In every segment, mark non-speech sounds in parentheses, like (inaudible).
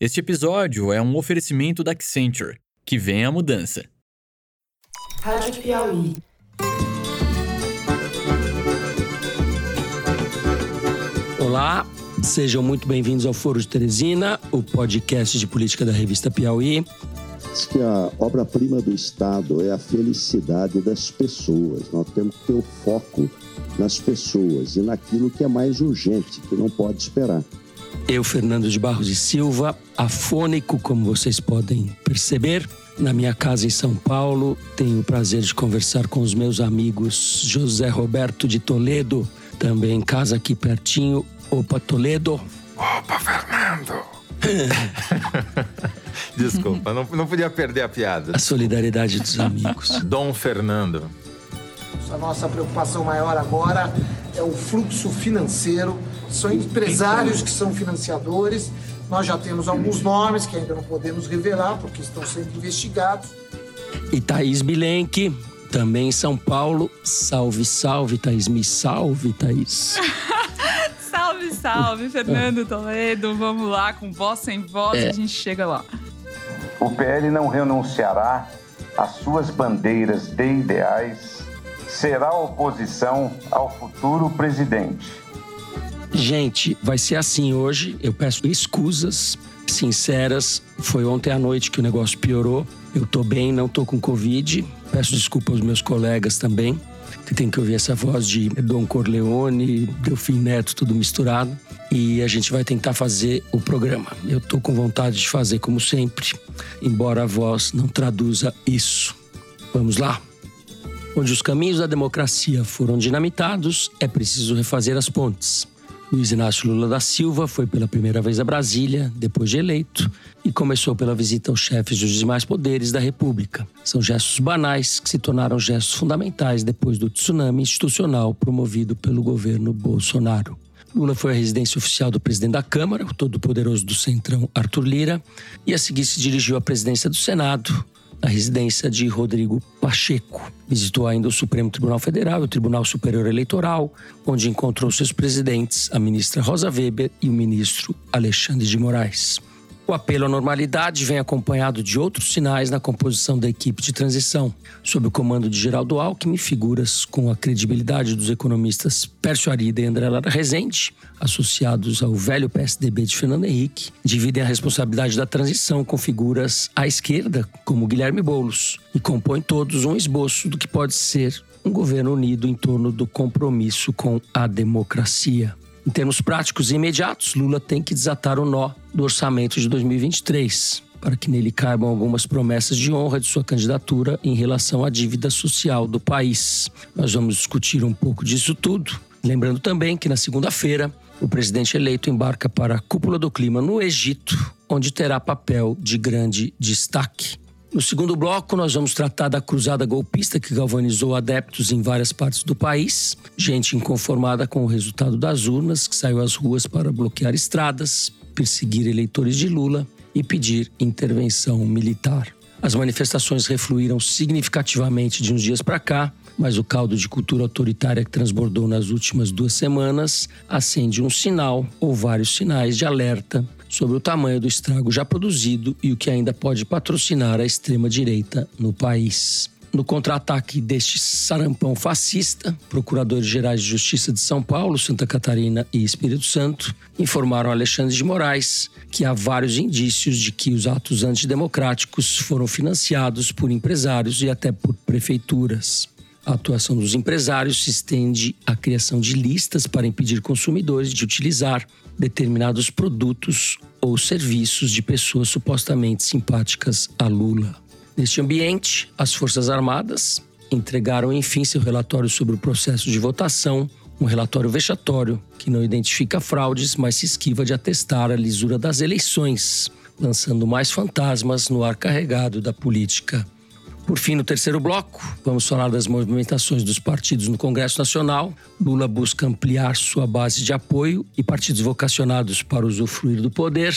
Este episódio é um oferecimento da Accenture. Que vem a mudança. Rádio Piauí. Olá, sejam muito bem-vindos ao Foro de Teresina, o podcast de política da revista Piauí. Diz que a obra-prima do Estado é a felicidade das pessoas. Nós temos que ter o foco nas pessoas e naquilo que é mais urgente, que não pode esperar. Eu, Fernando de Barros e Silva, afônico, como vocês podem perceber, na minha casa em São Paulo, tenho o prazer de conversar com os meus amigos José Roberto de Toledo, também em casa aqui pertinho. Opa, Toledo. Opa, Fernando! (laughs) Desculpa, não, não podia perder a piada. A solidariedade dos amigos. (laughs) Dom Fernando. A nossa preocupação maior agora é o fluxo financeiro. São empresários que são financiadores. Nós já temos alguns nomes que ainda não podemos revelar porque estão sendo investigados. E Thaís Bilenque, também em São Paulo. Salve, salve, Thaís. Me salve, Thaís. (laughs) Salve, salve, Fernando Toledo. Vamos lá, com voz sem voz, É. a gente chega lá. O PL não renunciará às suas bandeiras de ideais, será oposição ao futuro presidente. Gente, vai ser assim hoje. Eu peço escusas sinceras. Foi ontem à noite que o negócio piorou. Eu tô bem, não tô com Covid. Peço desculpa aos meus colegas também, que tem que ouvir essa voz de Dom Corleone, Delfim Neto, tudo misturado. E a gente vai tentar fazer o programa. Eu tô com vontade de fazer como sempre, embora a voz não traduza isso. Vamos lá? Onde os caminhos da democracia foram dinamitados, é preciso refazer as pontes. Luiz Inácio Lula da Silva foi pela primeira vez a Brasília, depois de eleito, e começou pela visita aos chefes dos demais poderes da República. São gestos banais que se tornaram gestos fundamentais depois do tsunami institucional promovido pelo governo Bolsonaro. Lula foi à residência oficial do presidente da Câmara, o todo-poderoso do Centrão, Arthur Lira, e a seguir se dirigiu à presidência do Senado, na residência de Rodrigo Pacheco. Visitou ainda o Supremo Tribunal Federal e o Tribunal Superior Eleitoral, onde encontrou seus presidentes, a ministra Rosa Weber e o ministro Alexandre de Moraes. O apelo à normalidade vem acompanhado de outros sinais na composição da equipe de transição. Sob o comando de Geraldo Alckmin, figuras com a credibilidade dos economistas Pércio Arida e André Lara Rezende, associados ao velho PSDB de Fernando Henrique, dividem a responsabilidade da transição com figuras à esquerda, como Guilherme Boulos, e compõem todos um esboço do que pode ser um governo unido em torno do compromisso com a democracia. Em termos práticos e imediatos, Lula tem que desatar o nó do orçamento de 2023, para que nele caibam algumas promessas de honra de sua candidatura em relação à dívida social do país. Nós vamos discutir um pouco disso tudo. Lembrando também que na segunda-feira, o presidente eleito embarca para a Cúpula do Clima no Egito, onde terá papel de grande destaque. No segundo bloco, nós vamos tratar da cruzada golpista que galvanizou adeptos em várias partes do país, gente inconformada com o resultado das urnas, que saiu às ruas para bloquear estradas, perseguir eleitores de Lula e pedir intervenção militar. As manifestações refluíram significativamente de uns dias para cá, mas o caldo de cultura autoritária que transbordou nas últimas duas semanas acende um sinal ou vários sinais de alerta sobre o tamanho do estrago já produzido e o que ainda pode patrocinar a extrema-direita no país. No contra-ataque deste sarampão fascista, procuradores-gerais de Justiça de São Paulo, Santa Catarina e Espírito Santo informaram Alexandre de Moraes que há vários indícios de que os atos antidemocráticos foram financiados por empresários e até por prefeituras. A atuação dos empresários se estende à criação de listas para impedir consumidores de utilizar determinados produtos ou serviços de pessoas supostamente simpáticas a Lula. Neste ambiente, as Forças Armadas entregaram enfim seu relatório sobre o processo de votação, um relatório vexatório que não identifica fraudes, mas se esquiva de atestar a lisura das eleições, lançando mais fantasmas no ar carregado da política. Por fim, no terceiro bloco, vamos falar das movimentações dos partidos no Congresso Nacional. Lula busca ampliar sua base de apoio e partidos vocacionados para usufruir do poder.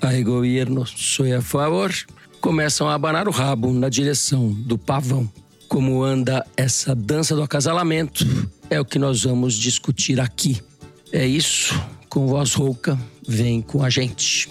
A governo sou a favor. Começam a abanar o rabo na direção do pavão. Como anda essa dança do acasalamento é o que nós vamos discutir aqui. É isso, com voz rouca, vem com a gente.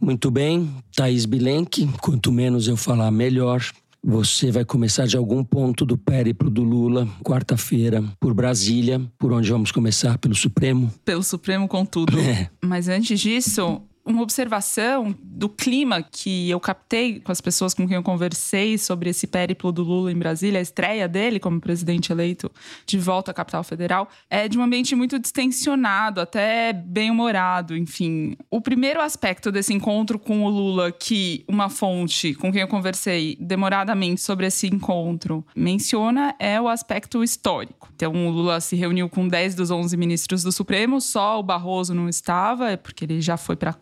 Muito bem, Thaís Bilenque, quanto menos eu falar, melhor. Você vai começar de algum ponto do périplo do Lula, quarta-feira, por Brasília, por onde vamos começar? Pelo Supremo? Pelo Supremo, contudo. (laughs) É. Mas antes disso, uma observação do clima que eu captei com as pessoas com quem eu conversei sobre esse périplo do Lula em Brasília, a estreia dele como presidente eleito de volta à capital federal, é de um ambiente muito distensionado, até bem-humorado, enfim. O primeiro aspecto desse encontro com o Lula, que uma fonte com quem eu conversei demoradamente sobre esse encontro menciona, é o aspecto histórico. Então, o Lula se reuniu com 10 dos 11 ministros do Supremo, só o Barroso não estava, porque ele já foi para a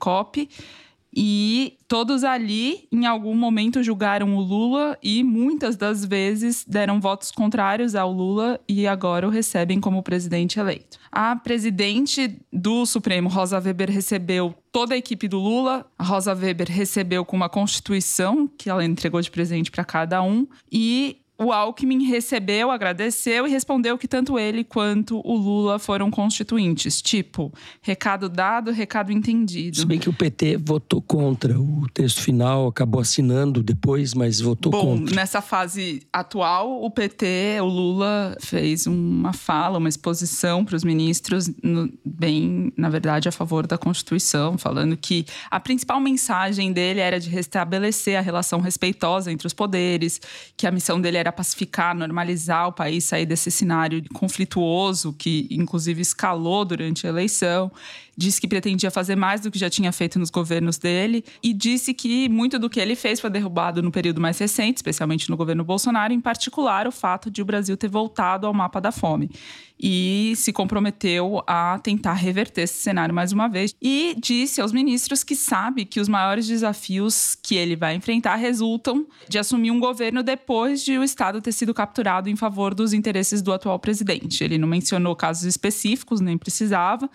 E todos ali, em algum momento, julgaram o Lula e muitas das vezes deram votos contrários ao Lula e agora o recebem como presidente eleito. A presidente do Supremo, Rosa Weber, recebeu toda a equipe do Lula. A Rosa Weber recebeu com uma constituição que ela entregou de presente para cada um e o Alckmin recebeu, agradeceu e respondeu que tanto ele quanto o Lula foram constituintes. Tipo, recado dado, recado entendido. Se bem que o PT votou contra o texto final, acabou assinando depois, mas votou Bom, contra. nessa fase atual, o PT, o Lula, fez uma fala, uma exposição para os ministros, no, bem, na verdade, a favor da Constituição, falando que a principal mensagem dele era de restabelecer a relação respeitosa entre os poderes, que a missão dele era pacificar, normalizar o país, sair desse cenário conflituoso que, inclusive, escalou durante a eleição. Disse que pretendia fazer mais do que já tinha feito nos governos dele e disse que muito do que ele fez foi derrubado no período mais recente, especialmente no governo Bolsonaro, em particular o fato de o Brasil ter voltado ao mapa da fome. E se comprometeu a tentar reverter esse cenário mais uma vez. E disse aos ministros que sabe que os maiores desafios que ele vai enfrentar resultam de assumir um governo depois de o Estado ter sido capturado em favor dos interesses do atual presidente. Ele não mencionou casos específicos, nem precisava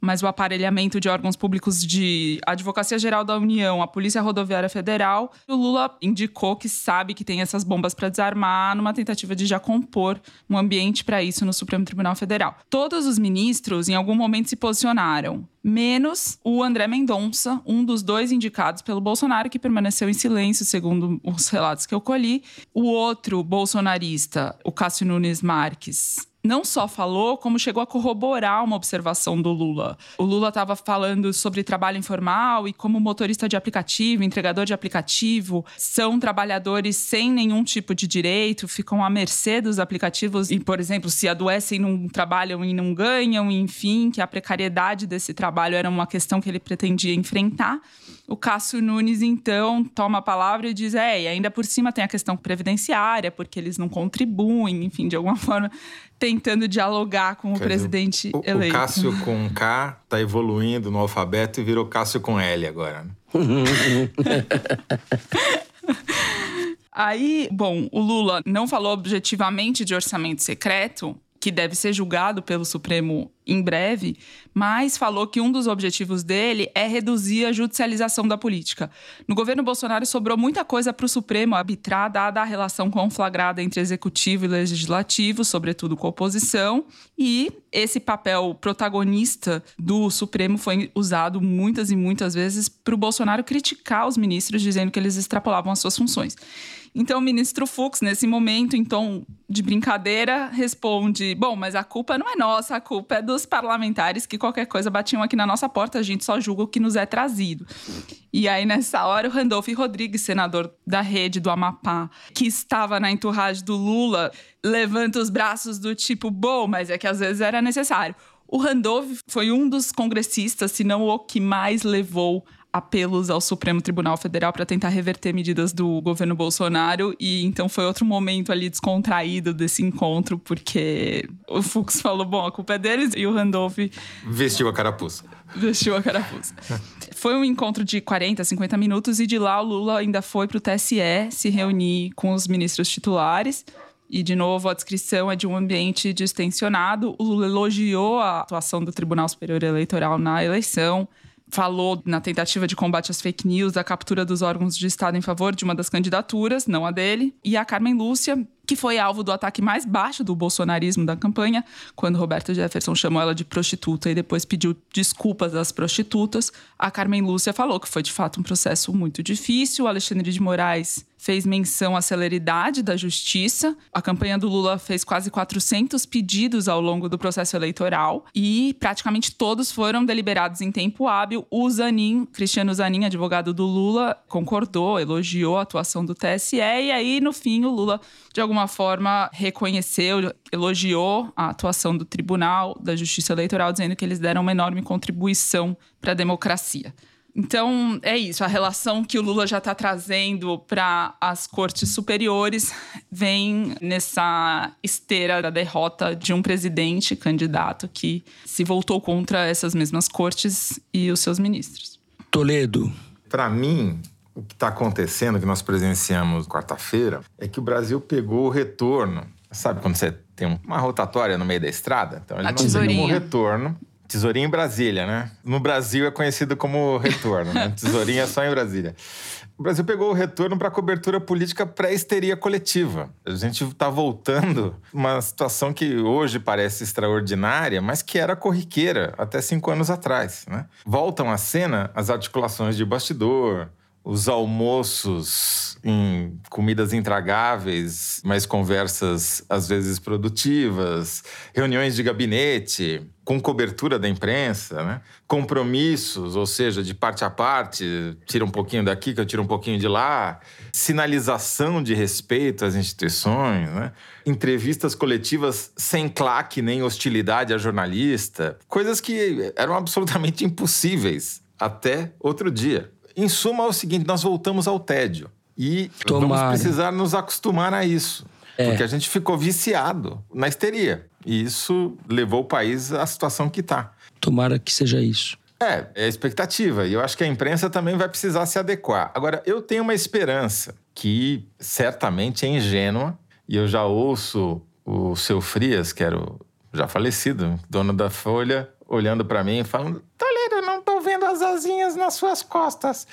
mas o aparelhamento de órgãos públicos de Advocacia Geral da União, a Polícia Rodoviária Federal, o Lula indicou que sabe que tem essas bombas para desarmar numa tentativa de já compor um ambiente para isso no Supremo Tribunal Federal. Todos os ministros em algum momento se posicionaram menos o André Mendonça, um dos dois indicados pelo Bolsonaro, que permaneceu em silêncio, segundo os relatos que eu colhi. O outro bolsonarista, o Cássio Nunes Marques, não só falou, como chegou a corroborar uma observação do Lula. O Lula estava falando sobre trabalho informal e como motorista de aplicativo, entregador de aplicativo, são trabalhadores sem nenhum tipo de direito, ficam à mercê dos aplicativos e, por exemplo, se adoecem, não trabalham e não ganham, enfim, que a precariedade desse trabalho era uma questão que ele pretendia enfrentar. O Cássio Nunes, então, toma a palavra e diz: é, e ainda por cima tem a questão previdenciária, porque eles não contribuem, enfim, de alguma forma, tentando dialogar com Quer o presidente dizer, o, eleito. O Cássio com K tá evoluindo no alfabeto e virou Cássio com L agora. né? (laughs) Aí, bom, o Lula não falou objetivamente de orçamento secreto, que deve ser julgado pelo Supremo em breve, mas falou que um dos objetivos dele é reduzir a judicialização da política. No governo Bolsonaro sobrou muita coisa para o Supremo arbitrar, dada a relação conflagrada entre executivo e legislativo, sobretudo com a oposição, e esse papel protagonista do Supremo foi usado muitas e muitas vezes para o Bolsonaro criticar os ministros, dizendo que eles extrapolavam as suas funções. Então, o ministro Fux, nesse momento, em tom de brincadeira, responde: Bom, mas a culpa não é nossa, a culpa é dos parlamentares que qualquer coisa batiam aqui na nossa porta, a gente só julga o que nos é trazido. E aí, nessa hora, o Randolph Rodrigues, senador da rede do Amapá, que estava na enturragem do Lula, levanta os braços do tipo: Bom, mas é que às vezes era necessário. O Randolph foi um dos congressistas, se não o que mais levou apelos ao Supremo Tribunal Federal para tentar reverter medidas do governo Bolsonaro e então foi outro momento ali descontraído desse encontro porque o Fux falou bom a culpa é deles e o Randolph Vestiu a carapuça. vestiu a carapuça. (laughs) Foi um encontro de 40, 50 minutos e de lá o Lula ainda foi para o TSE se reunir com os ministros titulares. E, de novo, a descrição é de um ambiente distensionado. O Lula elogiou a atuação do Tribunal Superior Eleitoral na eleição, falou na tentativa de combate às fake news, da captura dos órgãos de Estado em favor de uma das candidaturas, não a dele. E a Carmen Lúcia, que foi alvo do ataque mais baixo do bolsonarismo da campanha, quando Roberto Jefferson chamou ela de prostituta e depois pediu desculpas às prostitutas. A Carmen Lúcia falou que foi de fato um processo muito difícil. O Alexandre de Moraes fez menção à celeridade da justiça. A campanha do Lula fez quase 400 pedidos ao longo do processo eleitoral e praticamente todos foram deliberados em tempo hábil. O Zanin, Cristiano Zanin, advogado do Lula, concordou, elogiou a atuação do TSE e aí no fim o Lula de alguma forma reconheceu, elogiou a atuação do Tribunal da Justiça Eleitoral, dizendo que eles deram uma enorme contribuição para a democracia. Então, é isso. A relação que o Lula já está trazendo para as cortes superiores vem nessa esteira da derrota de um presidente candidato que se voltou contra essas mesmas cortes e os seus ministros. Toledo. Para mim, o que está acontecendo, que nós presenciamos quarta-feira, é que o Brasil pegou o retorno. Sabe quando você tem uma rotatória no meio da estrada? Então, ele A não tem tesourinha. um retorno. Tesourinha em Brasília, né? No Brasil é conhecido como retorno, né? (laughs) Tesourinha é só em Brasília. O Brasil pegou o retorno para cobertura política pré-histeria coletiva. A gente está voltando uma situação que hoje parece extraordinária, mas que era corriqueira até cinco anos atrás. Né? Voltam à cena as articulações de bastidor, os almoços em comidas intragáveis, mas conversas às vezes produtivas, reuniões de gabinete com cobertura da imprensa, né? compromissos, ou seja, de parte a parte, tira um pouquinho daqui que eu tiro um pouquinho de lá, sinalização de respeito às instituições, né? entrevistas coletivas sem claque nem hostilidade a jornalista, coisas que eram absolutamente impossíveis até outro dia. Em suma, é o seguinte: nós voltamos ao tédio. E Tomara. vamos precisar nos acostumar a isso. Porque a gente ficou viciado na histeria. E isso levou o país à situação que está. Tomara que seja isso. É, é a expectativa. E eu acho que a imprensa também vai precisar se adequar. Agora, eu tenho uma esperança que certamente é ingênua. E eu já ouço o seu Frias, que era o já falecido, dono da Folha, olhando para mim e falando: Toledo, eu não tô vendo as asinhas nas suas costas.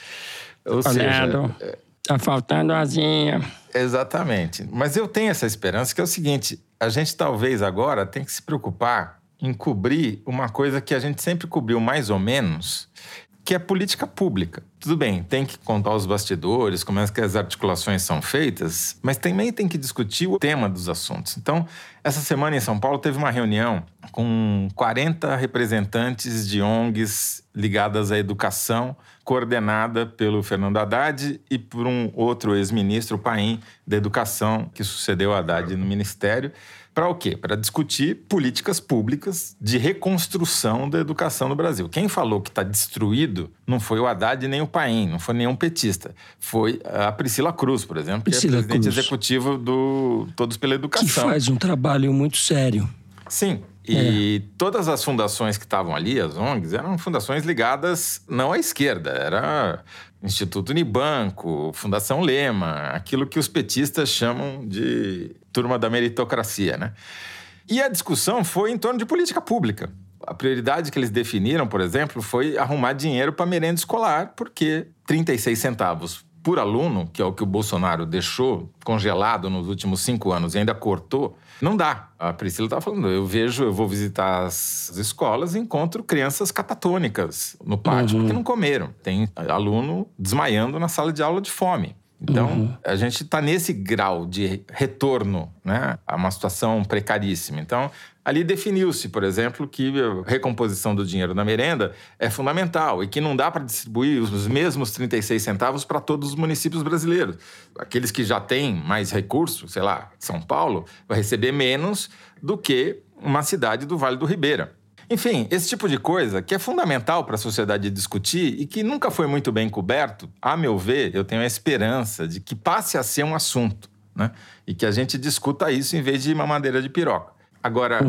Ou Toledo, seja, tá faltando asinha. Exatamente. Mas eu tenho essa esperança que é o seguinte: a gente talvez agora tem que se preocupar em cobrir uma coisa que a gente sempre cobriu mais ou menos, que é política pública. Tudo bem, tem que contar os bastidores, como é que as articulações são feitas, mas também tem que discutir o tema dos assuntos. Então, essa semana em São Paulo teve uma reunião com 40 representantes de ONGs ligadas à educação, coordenada pelo Fernando Haddad e por um outro ex-ministro, Paim, da Educação, que sucedeu Haddad no ministério. Para o quê? Para discutir políticas públicas de reconstrução da educação no Brasil. Quem falou que está destruído não foi o Haddad nem o Paim, não foi nenhum petista. Foi a Priscila Cruz, por exemplo, Priscila que é presidente Cruz. executivo do Todos pela Que Educação. faz um trabalho muito sério. Sim. E todas as fundações que estavam ali, as ONGs, eram fundações ligadas não à esquerda, era Instituto Unibanco, Fundação Lema, aquilo que os petistas chamam de turma da meritocracia, né? E a discussão foi em torno de política pública. A prioridade que eles definiram, por exemplo, foi arrumar dinheiro para merenda escolar, porque 36 centavos por aluno, que é o que o Bolsonaro deixou congelado nos últimos cinco anos e ainda cortou, não dá. A Priscila estava falando, eu vejo, eu vou visitar as escolas e encontro crianças catatônicas no pátio, porque não comeram. Tem aluno desmaiando na sala de aula de fome. Então, a gente está nesse grau de retorno né, a uma situação precaríssima. Então, ali definiu-se, por exemplo, que a recomposição do dinheiro da merenda é fundamental e que não dá para distribuir os mesmos 36 centavos para todos os municípios brasileiros. Aqueles que já têm mais recursos, sei lá, São Paulo, vai receber menos do que uma cidade do Vale do Ribeira. Enfim, esse tipo de coisa que é fundamental para a sociedade discutir e que nunca foi muito bem coberto, a meu ver, eu tenho a esperança de que passe a ser um assunto, né? E que a gente discuta isso em vez de uma madeira de piroca. Agora,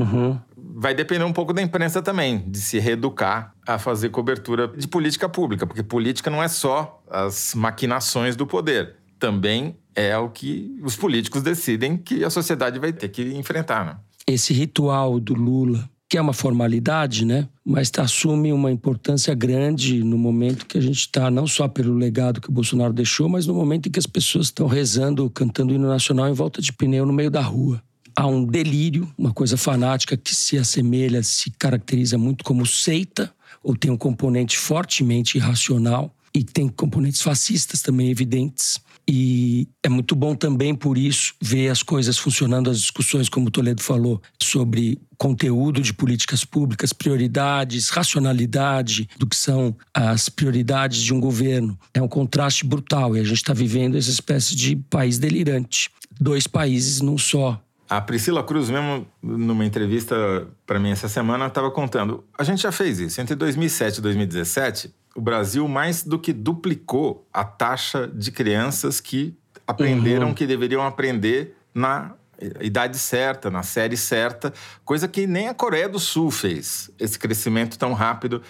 vai depender um pouco da imprensa também, de se reeducar a fazer cobertura de política pública, porque política não é só as maquinações do poder, também é o que os políticos decidem que a sociedade vai ter que enfrentar, né? Esse ritual do Lula que é uma formalidade, né? Mas assume uma importância grande no momento que a gente está, não só pelo legado que o Bolsonaro deixou, mas no momento em que as pessoas estão rezando, cantando hino nacional em volta de pneu no meio da rua. Há um delírio, uma coisa fanática que se assemelha, se caracteriza muito como seita, ou tem um componente fortemente irracional, e tem componentes fascistas também evidentes. E é muito bom também, por isso, ver as coisas funcionando, as discussões, como o Toledo falou, sobre conteúdo de políticas públicas, prioridades, racionalidade do que são as prioridades de um governo. É um contraste brutal e a gente está vivendo essa espécie de país delirante. Dois países num só. A Priscila Cruz, mesmo numa entrevista para mim essa semana, estava contando. A gente já fez isso. Entre 2007 e 2017, o Brasil mais do que duplicou a taxa de crianças que aprenderam uhum. que deveriam aprender na idade certa, na série certa, coisa que nem a Coreia do Sul fez, esse crescimento tão rápido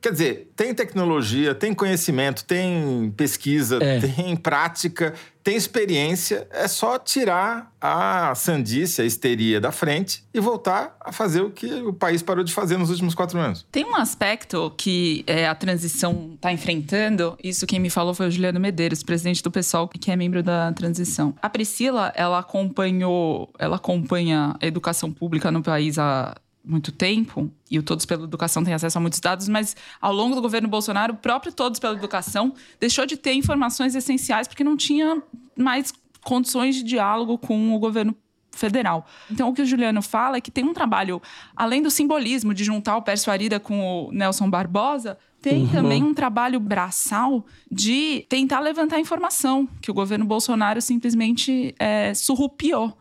Quer dizer, tem tecnologia, tem conhecimento, tem pesquisa, é. tem prática, tem experiência. É só tirar a sandice, a histeria da frente e voltar a fazer o que o país parou de fazer nos últimos quatro anos. Tem um aspecto que é, a transição está enfrentando. Isso quem me falou foi o Juliano Medeiros, presidente do PSOL, que é membro da transição. A Priscila, ela acompanhou, ela acompanha a educação pública no país há muito tempo, e o Todos pela Educação tem acesso a muitos dados, mas ao longo do governo Bolsonaro, o próprio Todos pela Educação deixou de ter informações essenciais porque não tinha mais condições de diálogo com o governo federal. Então, o que o Juliano fala é que tem um trabalho, além do simbolismo de juntar o Pércio Arida com o Nelson Barbosa, tem uhum. também um trabalho braçal de tentar levantar informação, que o governo Bolsonaro simplesmente é, surrupiou.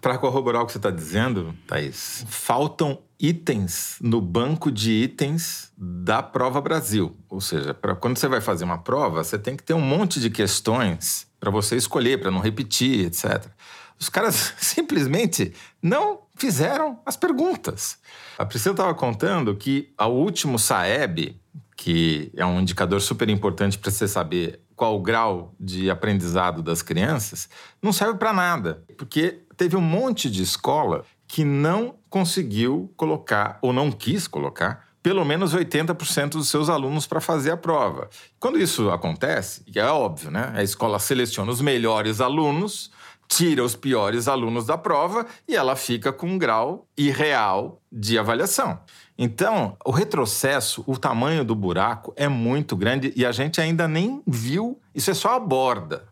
Para corroborar o que você está dizendo, Thaís, faltam itens no banco de itens da Prova Brasil. Ou seja, pra, quando você vai fazer uma prova, você tem que ter um monte de questões para você escolher, para não repetir, etc. Os caras (laughs) simplesmente não fizeram as perguntas. A Priscila estava contando que o último SAEB, que é um indicador super importante para você saber qual o grau de aprendizado das crianças, não serve para nada, porque teve um monte de escola que não conseguiu colocar, ou não quis colocar, pelo menos 80% dos seus alunos para fazer a prova. Quando isso acontece, é óbvio, né? A escola seleciona os melhores alunos, tira os piores alunos da prova e ela fica com um grau irreal de avaliação. Então, o retrocesso, o tamanho do buraco é muito grande e a gente ainda nem viu. Isso é só a borda.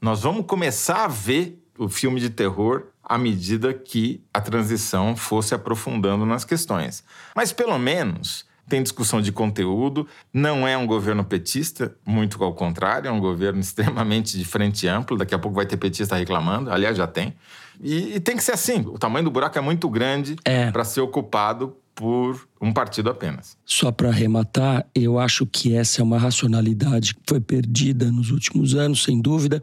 Nós vamos começar a ver o filme de terror à medida que a transição fosse aprofundando nas questões. Mas pelo menos tem discussão de conteúdo, não é um governo petista, muito ao contrário, é um governo (laughs) extremamente de frente ampla, daqui a pouco vai ter petista reclamando, aliás, já tem. E, e tem que ser assim, o tamanho do buraco é muito grande é. para ser ocupado por um partido apenas. Só para arrematar, eu acho que essa é uma racionalidade que foi perdida nos últimos anos, sem dúvida,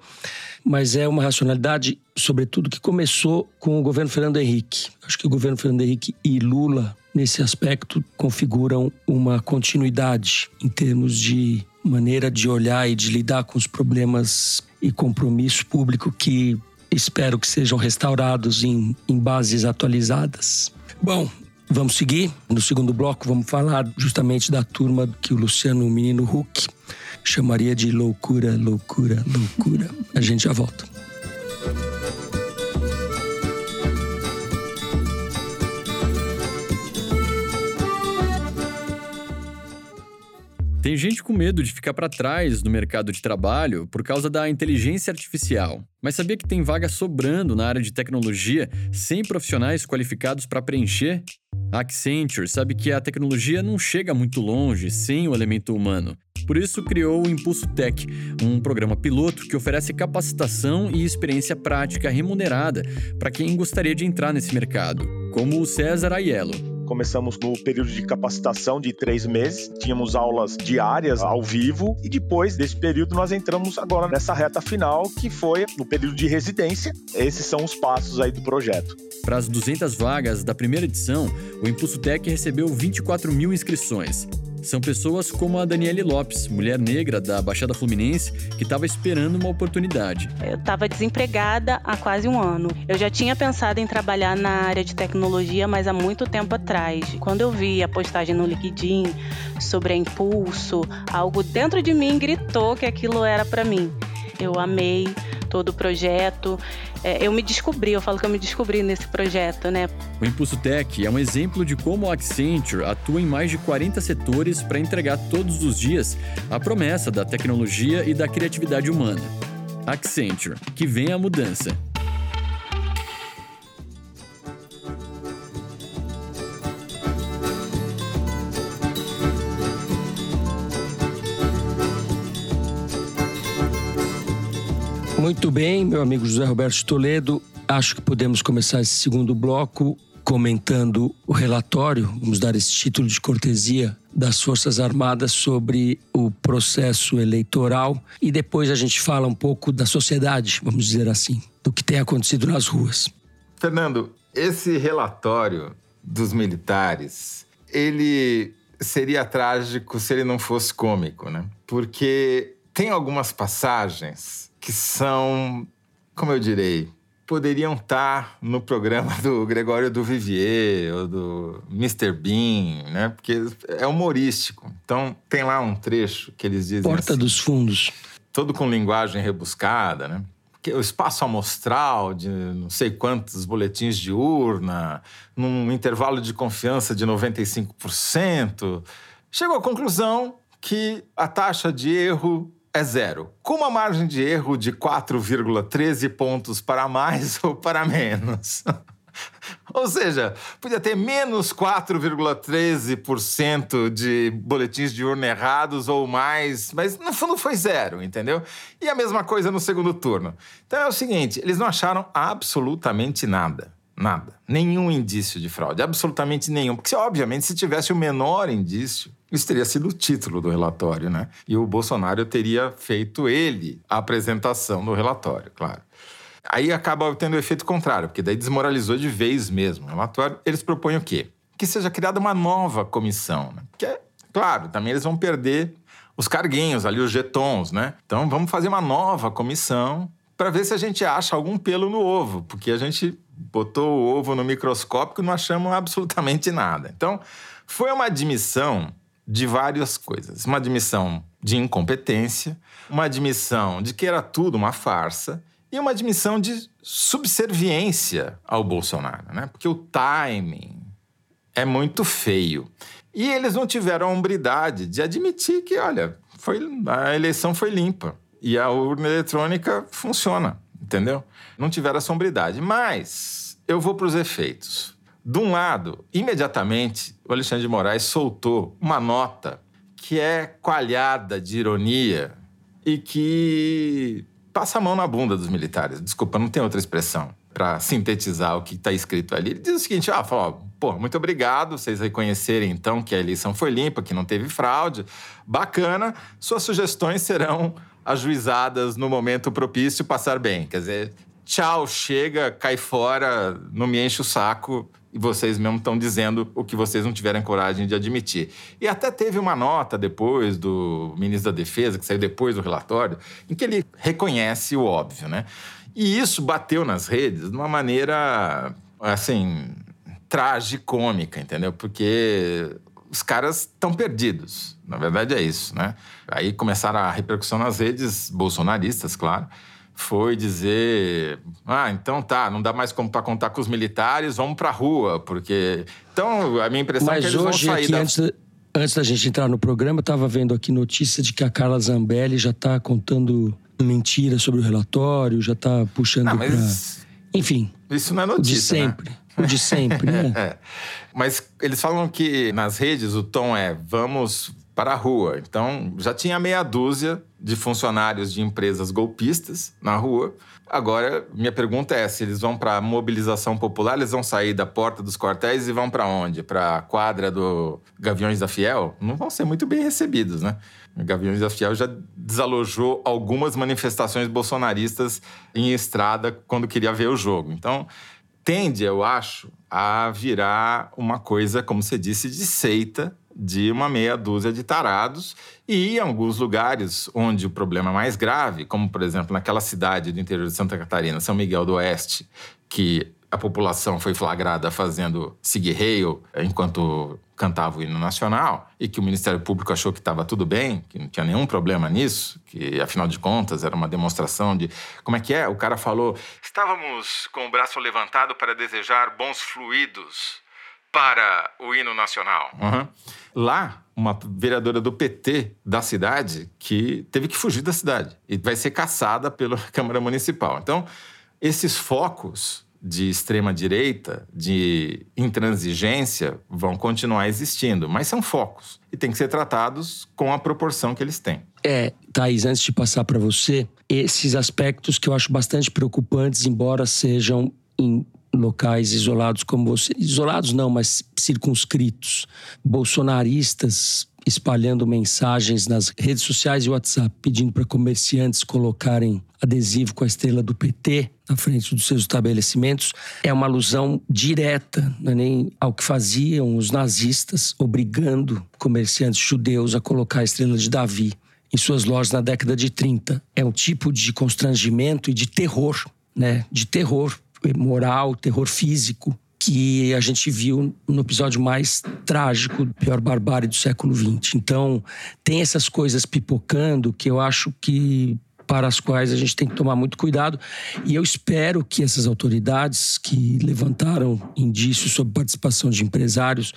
mas é uma racionalidade, sobretudo, que começou com o governo Fernando Henrique. Acho que o governo Fernando Henrique e Lula, nesse aspecto, configuram uma continuidade em termos de maneira de olhar e de lidar com os problemas e compromisso público que espero que sejam restaurados em, em bases atualizadas. Bom, Vamos seguir. No segundo bloco, vamos falar justamente da turma que o Luciano, o menino Huck, chamaria de loucura, loucura, loucura. A gente já volta. Tem gente com medo de ficar para trás no mercado de trabalho por causa da inteligência artificial. Mas sabia que tem vaga sobrando na área de tecnologia sem profissionais qualificados para preencher? A Accenture sabe que a tecnologia não chega muito longe sem o elemento humano. Por isso criou o Impulso Tech, um programa piloto que oferece capacitação e experiência prática remunerada para quem gostaria de entrar nesse mercado, como o César Aiello. Começamos no período de capacitação de três meses, tínhamos aulas diárias ao vivo e depois desse período nós entramos agora nessa reta final que foi no período de residência. Esses são os passos aí do projeto. Para as 200 vagas da primeira edição, o Impulso Tech recebeu 24 mil inscrições. São pessoas como a Daniele Lopes, mulher negra da Baixada Fluminense, que estava esperando uma oportunidade. Eu estava desempregada há quase um ano. Eu já tinha pensado em trabalhar na área de tecnologia, mas há muito tempo atrás. Quando eu vi a postagem no LinkedIn sobre a Impulso, algo dentro de mim gritou que aquilo era para mim. Eu amei todo o projeto. É, eu me descobri, eu falo que eu me descobri nesse projeto, né? O Impulso Tech é um exemplo de como a Accenture atua em mais de 40 setores para entregar todos os dias a promessa da tecnologia e da criatividade humana. Accenture, que vem a mudança. Muito bem, meu amigo José Roberto Toledo. Acho que podemos começar esse segundo bloco comentando o relatório, vamos dar esse título de cortesia das Forças Armadas sobre o processo eleitoral e depois a gente fala um pouco da sociedade, vamos dizer assim, do que tem acontecido nas ruas. Fernando, esse relatório dos militares, ele seria trágico se ele não fosse cômico, né? Porque tem algumas passagens que são, como eu direi, poderiam estar no programa do Gregório do Vivier ou do Mr. Bean, né? Porque é humorístico. Então, tem lá um trecho que eles dizem Porta assim, dos Fundos. Todo com linguagem rebuscada, né? O espaço amostral de não sei quantos boletins de urna, num intervalo de confiança de 95%, chegou à conclusão que a taxa de erro é zero, com uma margem de erro de 4,13 pontos para mais (laughs) ou para menos. (laughs) ou seja, podia ter menos 4,13% de boletins de urna errados ou mais, mas no fundo foi zero, entendeu? E a mesma coisa no segundo turno. Então é o seguinte: eles não acharam absolutamente nada. Nada. Nenhum indício de fraude. Absolutamente nenhum. Porque, obviamente, se tivesse o menor indício, isso teria sido o título do relatório, né? E o Bolsonaro teria feito ele a apresentação do relatório, claro. Aí acaba tendo o efeito contrário, porque daí desmoralizou de vez mesmo o relatório. Eles propõem o quê? Que seja criada uma nova comissão. Né? Que é, claro, também eles vão perder os carguinhos ali, os jetons, né? Então vamos fazer uma nova comissão para ver se a gente acha algum pelo no ovo, porque a gente botou o ovo no microscópio e não achamos absolutamente nada. Então, foi uma admissão de várias coisas. Uma admissão de incompetência, uma admissão de que era tudo uma farsa e uma admissão de subserviência ao Bolsonaro, né? Porque o timing é muito feio. E eles não tiveram a hombridade de admitir que, olha, foi, a eleição foi limpa e a urna eletrônica funciona, entendeu? Não tiveram a sombridade. Mas eu vou para os efeitos. De um lado, imediatamente, o Alexandre de Moraes soltou uma nota que é coalhada de ironia e que passa a mão na bunda dos militares. Desculpa, não tem outra expressão para sintetizar o que está escrito ali. Ele diz o seguinte: ah, fala, pô, muito obrigado, vocês reconhecerem então que a eleição foi limpa, que não teve fraude. Bacana, suas sugestões serão ajuizadas no momento propício passar bem. Quer dizer, tchau, chega, cai fora, não me enche o saco, e vocês mesmo estão dizendo o que vocês não tiveram coragem de admitir. E até teve uma nota depois do ministro da Defesa, que saiu depois do relatório, em que ele reconhece o óbvio, né? E isso bateu nas redes de uma maneira, assim, tragicômica, entendeu? Porque os caras estão perdidos. Na verdade é isso, né? Aí começaram a repercussão nas redes bolsonaristas, claro foi dizer: ah, então tá, não dá mais como para contar com os militares, vamos para rua, porque. Então, a minha impressão Mas é que eles hoje, vão sair aqui, da... antes, antes da gente entrar no programa, eu estava vendo aqui notícia de que a Carla Zambelli já está contando mentira sobre o relatório, já está puxando Não, para. mas Enfim. Isso não é O de notícia. né? O de sempre, né? (laughs) É. Mas eles falam que nas redes o tom é vamos para a rua. Então já tinha meia dúzia de funcionários de empresas golpistas na rua. Agora, minha pergunta é: se eles vão para a mobilização popular, eles vão sair da porta dos quartéis e vão para onde? Para a quadra do Gaviões da Fiel? Não vão ser muito bem recebidos, né? O Gaviões da Fiel já desalojou algumas manifestações bolsonaristas em estrada quando queria ver o jogo. Então, tende, eu acho, a virar uma coisa, como você disse, de seita de uma meia dúzia de tarados. E em alguns lugares onde o problema é mais grave, como por exemplo naquela cidade do interior de Santa Catarina, São Miguel do Oeste, que a população foi flagrada fazendo sig-rail enquanto cantava o hino nacional e que o Ministério Público achou que estava tudo bem, que não tinha nenhum problema nisso, que afinal de contas era uma demonstração de. Como é que é? O cara falou: estávamos com o braço levantado para desejar bons fluidos para o hino nacional. Uhum. Lá, uma vereadora do PT da cidade que teve que fugir da cidade e vai ser caçada pela (laughs) Câmara Municipal. Então, esses focos de extrema direita, de intransigência, vão continuar existindo, mas são focos e têm que ser tratados com a proporção que eles têm. É, Thaís, antes de passar para você, esses aspectos que eu acho bastante preocupantes, embora sejam em locais isolados como você, isolados não, mas circunscritos, bolsonaristas espalhando mensagens nas redes sociais e WhatsApp pedindo para comerciantes colocarem adesivo com a estrela do PT na frente dos seus estabelecimentos é uma alusão direta é nem ao que faziam os nazistas, obrigando comerciantes judeus a colocar a estrela de Davi em suas lojas na década de 30. É um tipo de constrangimento e de terror, né? De terror moral, terror físico que a gente viu no episódio mais trágico, pior barbárie do século XX. Então, tem essas coisas pipocando que eu acho que para as quais a gente tem que tomar muito cuidado. E eu espero que essas autoridades que levantaram indícios sobre participação de empresários,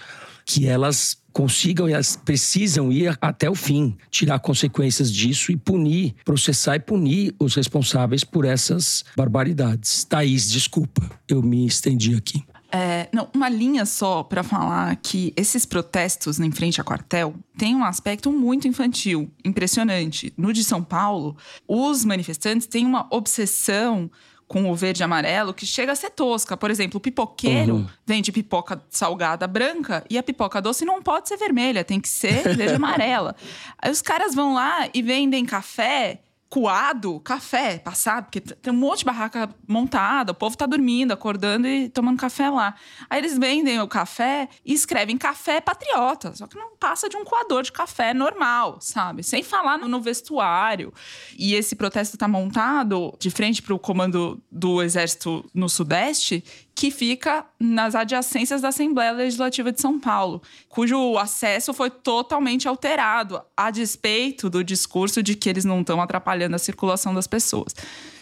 que elas consigam e elas precisam ir até o fim, tirar consequências disso e punir, processar e punir os responsáveis por essas barbaridades. Thaís, desculpa, eu me estendi aqui. É, não, uma linha só para falar que esses protestos em frente ao quartel têm um aspecto muito infantil, impressionante. No de São Paulo, os manifestantes têm uma obsessão com o verde e amarelo que chega a ser tosca. Por exemplo, o pipoqueiro uhum. vende pipoca salgada branca e a pipoca doce não pode ser vermelha, tem que ser verde e amarela. Aí os caras vão lá e vendem café coado, café, passar, porque tem um monte de barraca montada, o povo tá dormindo, acordando e tomando café lá. Aí eles vendem o café e escrevem café patriota, só que não passa de um coador de café normal, sabe? Sem falar no vestuário. E esse protesto tá montado de frente para o comando do exército no Sudeste, que fica nas adjacências da Assembleia Legislativa de São Paulo, cujo acesso foi totalmente alterado, a despeito do discurso de que eles não estão atrapalhando a circulação das pessoas.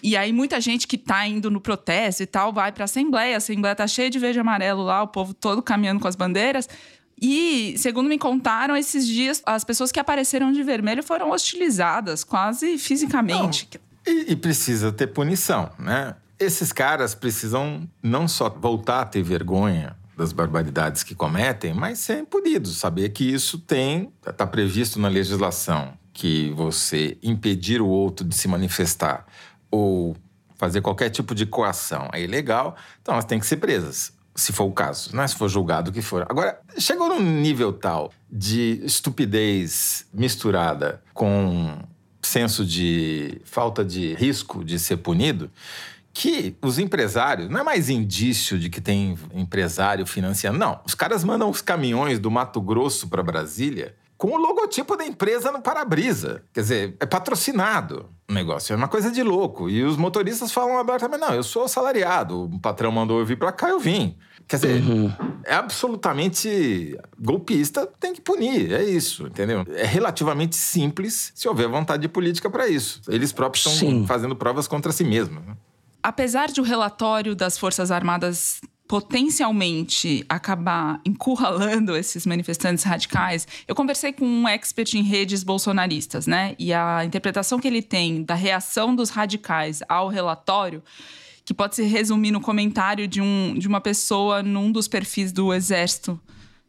E aí muita gente que está indo no protesto e tal vai para a Assembleia, a Assembleia tá cheia de verde amarelo lá, o povo todo caminhando com as bandeiras. E, segundo me contaram, esses dias as pessoas que apareceram de vermelho foram hostilizadas quase fisicamente. Não. E, precisa ter punição, né? Esses caras precisam não só voltar a ter vergonha das barbaridades que cometem, mas serem punidos. Saber que isso tem, está previsto na legislação, que você impedir o outro de se manifestar ou fazer qualquer tipo de coação é ilegal, então elas têm que ser presas, se for o caso, né? se for julgado o que for. Agora, chegou num nível tal de estupidez misturada com senso de falta de risco de ser punido que os empresários, não é mais indício de que tem empresário financiando, não. Os caras mandam os caminhões do Mato Grosso para Brasília com o logotipo da empresa no para-brisa. Quer dizer, é patrocinado o negócio, é uma coisa de louco. E os motoristas falam abertamente: não, eu sou assalariado, o patrão mandou eu vir para cá, eu vim. Quer dizer, uhum. é absolutamente golpista, tem que punir, é isso, entendeu? É relativamente simples se houver vontade política para isso. Eles próprios estão fazendo provas contra si mesmos. Né? Apesar de o relatório das Forças Armadas potencialmente acabar encurralando esses manifestantes radicais, eu conversei com um expert em redes bolsonaristas, né? E a interpretação que ele tem da reação dos radicais ao relatório que pode se resumir no comentário de, um, de uma pessoa num dos perfis do Exército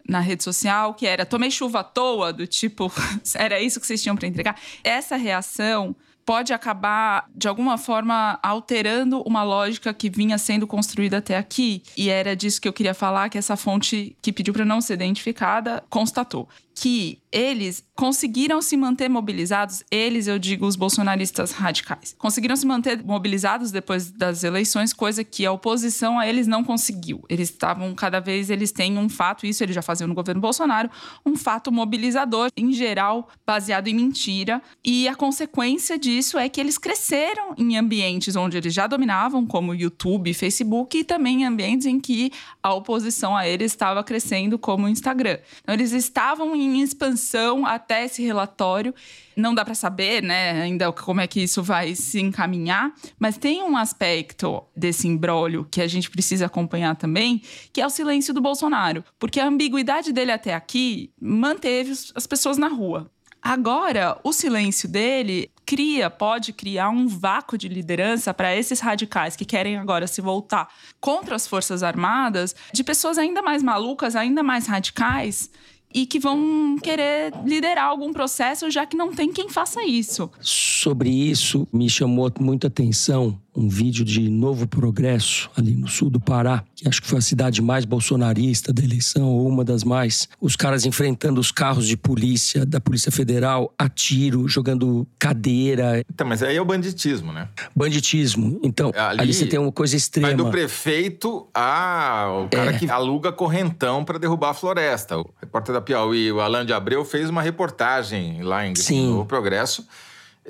na rede social, que era tomei chuva à toa, do tipo, (laughs) era isso que vocês tinham para entregar. Essa reação pode acabar, de alguma forma, alterando uma lógica que vinha sendo construída até aqui. E era disso que eu queria falar, que essa fonte que pediu para não ser identificada constatou que eles conseguiram se manter mobilizados, eles, eu digo, os bolsonaristas radicais, conseguiram se manter mobilizados depois das eleições, coisa que a oposição a eles não conseguiu. Eles estavam, cada vez, eles têm um fato, isso eles já faziam no governo Bolsonaro, um fato mobilizador, em geral, baseado em mentira. E a consequência disso é que eles cresceram em ambientes onde eles já dominavam, como YouTube, Facebook, e também em ambientes em que a oposição a eles estava crescendo, como o Instagram. Então, eles estavam em em expansão até esse relatório. Não dá para saber, né, ainda como é que isso vai se encaminhar, mas tem um aspecto desse embrólio que a gente precisa acompanhar também, que é o silêncio do Bolsonaro, porque a ambiguidade dele até aqui manteve as pessoas na rua. Agora, o silêncio dele cria, pode criar um vácuo de liderança para esses radicais que querem agora se voltar contra as Forças Armadas, de pessoas ainda mais malucas, ainda mais radicais, e que vão querer liderar algum processo, já que não tem quem faça isso. Sobre isso, me chamou muita atenção um vídeo de Novo Progresso, ali no sul do Pará, que acho que foi a cidade mais bolsonarista da eleição, ou uma das mais. Os caras enfrentando os carros de polícia, da Polícia Federal, a tiro, jogando cadeira. Então, mas aí é o banditismo, né? Banditismo. Então, ali, ali você tem uma coisa extrema. Vai do prefeito ao cara é. que aluga correntão para derrubar a floresta. O repórter da Piauí, o Alan de Abreu, fez uma reportagem lá em Sim. Novo Progresso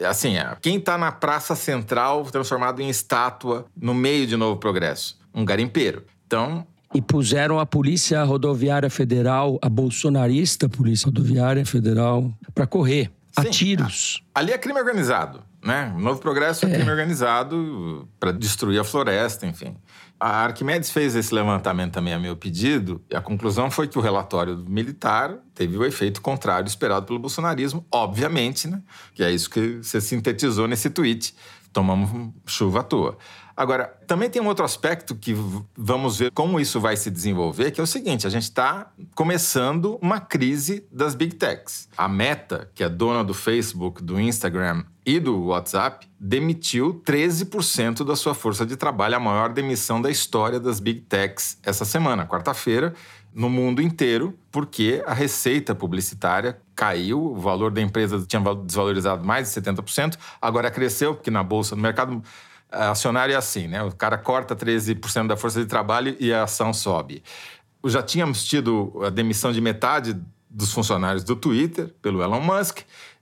Assim, é, quem está na Praça Central transformado em estátua no meio de Novo Progresso? Um garimpeiro. Então, e puseram a Polícia Rodoviária Federal, a bolsonarista Polícia Rodoviária Federal, para correr a Sim, tiros. Ali é crime organizado, né? Novo Progresso é, é crime organizado para destruir a floresta, enfim. A Arquimedes fez esse levantamento também a meu pedido, e a conclusão foi que o relatório militar teve o efeito contrário esperado pelo bolsonarismo, obviamente, né? Que é isso que você sintetizou nesse tweet. Tomamos chuva à toa. Agora, também tem um outro aspecto que vamos ver como isso vai se desenvolver, que é o seguinte: a gente está começando uma crise das big techs. A Meta, que é dona do Facebook, do Instagram e do WhatsApp, demitiu 13% da sua força de trabalho, a maior demissão da história das big techs essa semana, quarta-feira, no mundo inteiro, porque a receita publicitária caiu, o valor da empresa tinha desvalorizado mais de 70%, agora cresceu, porque na bolsa, no mercado acionário é assim, né? O cara corta 13% da força de trabalho e a ação sobe. Já tínhamos tido a demissão de metade dos funcionários do Twitter pelo Elon Musk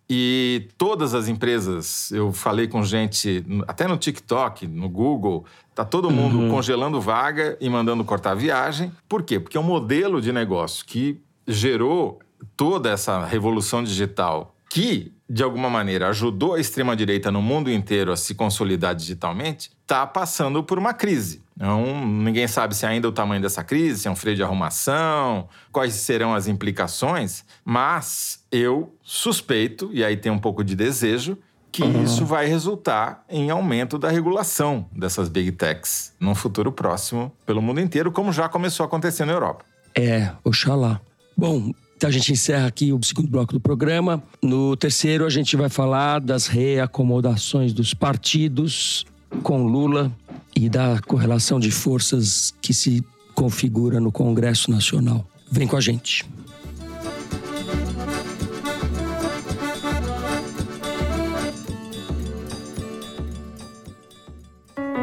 e todas as empresas, eu falei com gente, até no TikTok, no Google, tá todo mundo uhum. congelando vaga e mandando cortar viagem. Por quê? Porque é um modelo de negócio que gerou toda essa revolução digital que de alguma maneira, ajudou a extrema-direita no mundo inteiro a se consolidar digitalmente, está passando por uma crise. Então, ninguém sabe se ainda é o tamanho dessa crise, se é um freio de arrumação, quais serão as implicações, mas eu suspeito, e aí tem um pouco de desejo, que uhum. isso vai resultar em aumento da regulação dessas big techs num futuro próximo pelo mundo inteiro, como já começou a acontecer na Europa. É, oxalá. Bom, então a gente encerra aqui o segundo bloco do programa. No terceiro, a gente vai falar das reacomodações dos partidos com Lula e da correlação de forças que se configura no Congresso Nacional. Vem com a gente.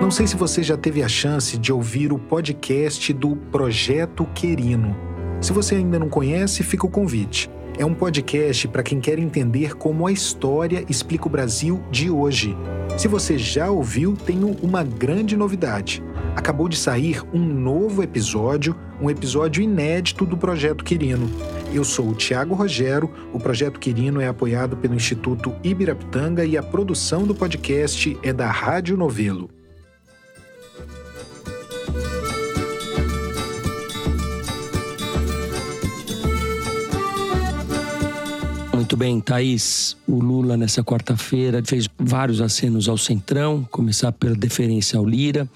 Não sei se você já teve a chance de ouvir o podcast do Projeto Querino. Se você ainda não conhece, fica o convite. É um podcast para quem quer entender como a história explica o Brasil de hoje. Se você já ouviu, tenho uma grande novidade. Acabou de sair um novo episódio, um episódio inédito do Projeto Quirino. Eu sou o Tiago Rogero, o Projeto Quirino é apoiado pelo Instituto Ibirapitanga e a produção do podcast é da Rádio Novelo. Muito bem, Thaís. O Lula, nessa quarta-feira, fez vários acenos ao Centrão, começar pela deferência ao Lira,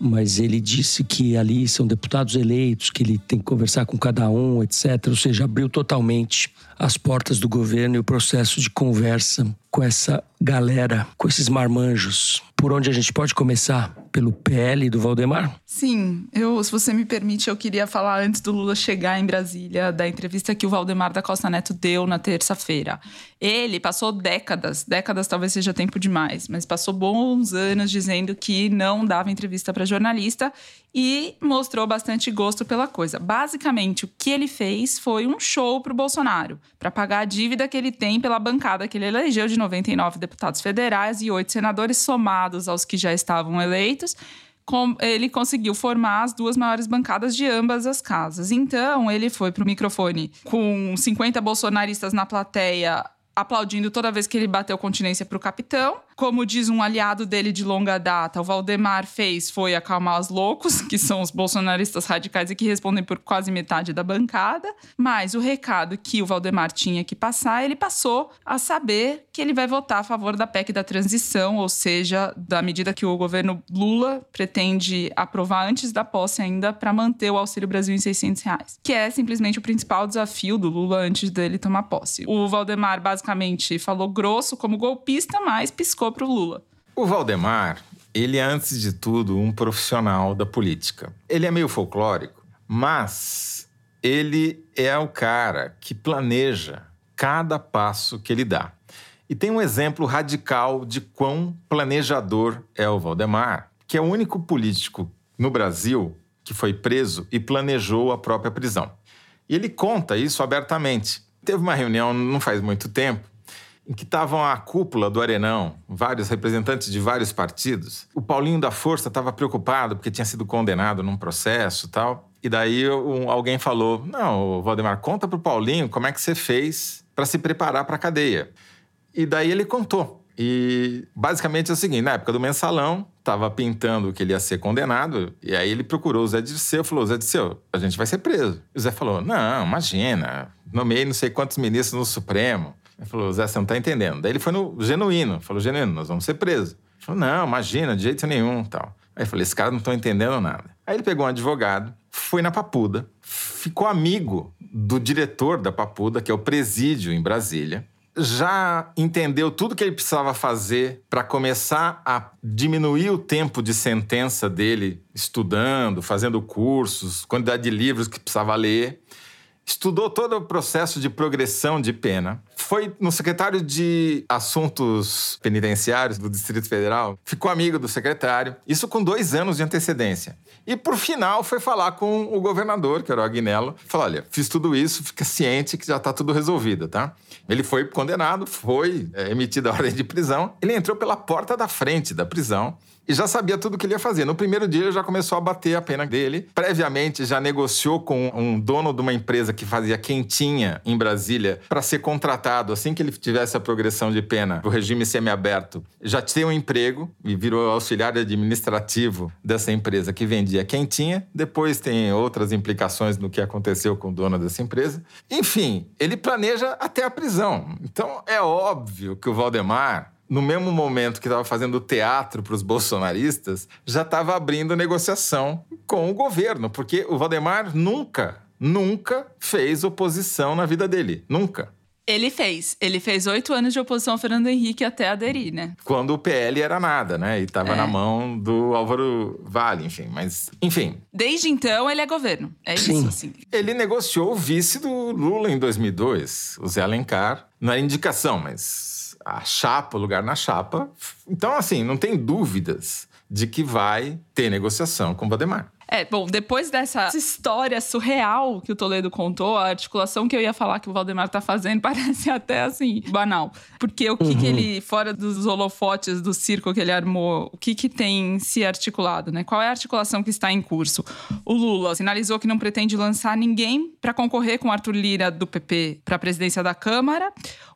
mas ele disse que ali são deputados eleitos, que ele tem que conversar com cada um, etc. Ou seja, abriu totalmente as portas do governo e o processo de conversa com essa galera, com esses marmanjos, por onde a gente pode começar? Pelo PL do Valdemar? Sim, eu, se você me permite, eu queria falar antes do Lula chegar em Brasília, da entrevista que o Valdemar da Costa Neto deu na terça-feira. Ele passou décadas, décadas talvez seja tempo demais, mas passou bons anos dizendo que não dava entrevista para jornalista e mostrou bastante gosto pela coisa. Basicamente, o que ele fez foi um show para o Bolsonaro, para pagar a dívida que ele tem pela bancada que ele elegeu de 99 deputados federais e oito senadores somados aos que já estavam eleitos ele conseguiu formar as duas maiores bancadas de ambas as casas. Então, ele foi para o microfone com 50 bolsonaristas na plateia aplaudindo toda vez que ele bateu continência para o capitão. Como diz um aliado dele de longa data, o Valdemar fez foi acalmar os loucos, (laughs) que são os bolsonaristas radicais e que respondem por quase metade da bancada. Mas o recado que o Valdemar tinha que passar, ele passou a saber que ele vai votar a favor da PEC da transição, ou seja, da medida que o governo Lula pretende aprovar antes da posse ainda para manter o Auxílio Brasil em 600 reais, que é simplesmente o principal desafio do Lula antes dele tomar posse. O Valdemar basicamente falou grosso como golpista, mas piscou para o Lula. O Valdemar, ele é, antes de tudo, um profissional da política. Ele é meio folclórico, mas ele é o cara que planeja cada passo que ele dá. E tem um exemplo radical de quão planejador é o Valdemar, que é o único político no Brasil que foi preso e planejou a própria prisão. E ele conta isso abertamente. Teve uma reunião não faz muito tempo em que estavam a cúpula do Arenão, vários representantes de vários partidos. O Paulinho da Força estava preocupado porque tinha sido condenado num processo tal. E daí um, alguém falou: Não, Valdemar, conta para o Paulinho como é que você fez para se preparar para a cadeia. E daí ele contou. E basicamente é o seguinte: na época do mensalão, estava pintando que ele ia ser condenado, e aí ele procurou o Zé Dirceu e falou: Zé Dirceu, a gente vai ser preso. E o Zé falou: Não, imagina, nomeei não sei quantos ministros no Supremo. Ele falou, Zé, você não tá entendendo. Daí ele foi no genuíno, falou, genuíno, nós vamos ser presos. Ele falou, não, imagina, de jeito nenhum, tal. Aí eu falei, esse cara não estão entendendo nada. Aí ele pegou um advogado, foi na Papuda, ficou amigo do diretor da Papuda, que é o presídio em Brasília, já entendeu tudo que ele precisava fazer para começar a diminuir o tempo de sentença dele, estudando, fazendo cursos, quantidade de livros que precisava ler estudou todo o processo de progressão de pena, foi no secretário de Assuntos Penitenciários do Distrito Federal, ficou amigo do secretário, isso com dois anos de antecedência. E por final foi falar com o governador, que era o Agnello, falou: olha, fiz tudo isso, fica ciente que já está tudo resolvido, tá? Ele foi condenado, foi é, emitida a (laughs) ordem de prisão, ele entrou pela porta da frente da prisão e já sabia tudo o que ele ia fazer. No primeiro dia, ele já começou a bater a pena dele. Previamente, já negociou com um dono de uma empresa que fazia quentinha em Brasília para ser contratado assim que ele tivesse a progressão de pena o regime semiaberto. Já tinha um emprego e virou auxiliar administrativo dessa empresa que vendia quentinha. Depois tem outras implicações no que aconteceu com o dono dessa empresa. Enfim, ele planeja até a prisão. Então, é óbvio que o Valdemar no mesmo momento que estava fazendo teatro para os bolsonaristas, já estava abrindo negociação com o governo, porque o Valdemar nunca, nunca fez oposição na vida dele. Nunca. Ele fez. Ele fez oito anos de oposição ao Fernando Henrique até aderir, né? Quando o PL era nada, né? E estava é. na mão do Álvaro Vale, enfim. Mas, enfim. Desde então, ele é governo. É Sim. isso, assim. Ele negociou o vice do Lula em 2002, o Zé Alencar. Não era indicação, mas a chapa, o lugar na chapa. Então, assim, não tem dúvidas de que vai ter negociação com o Valdemar. É, bom, depois dessa história surreal que o Toledo contou, a articulação que eu ia falar que o Valdemar tá fazendo (laughs) parece até assim, banal. Porque o que, uhum. que ele, fora dos holofotes do circo que ele armou, o que, que tem se articulado, né? Qual é a articulação que está em curso? O Lula sinalizou que não pretende lançar ninguém para concorrer com Arthur Lira do PP para a presidência da Câmara.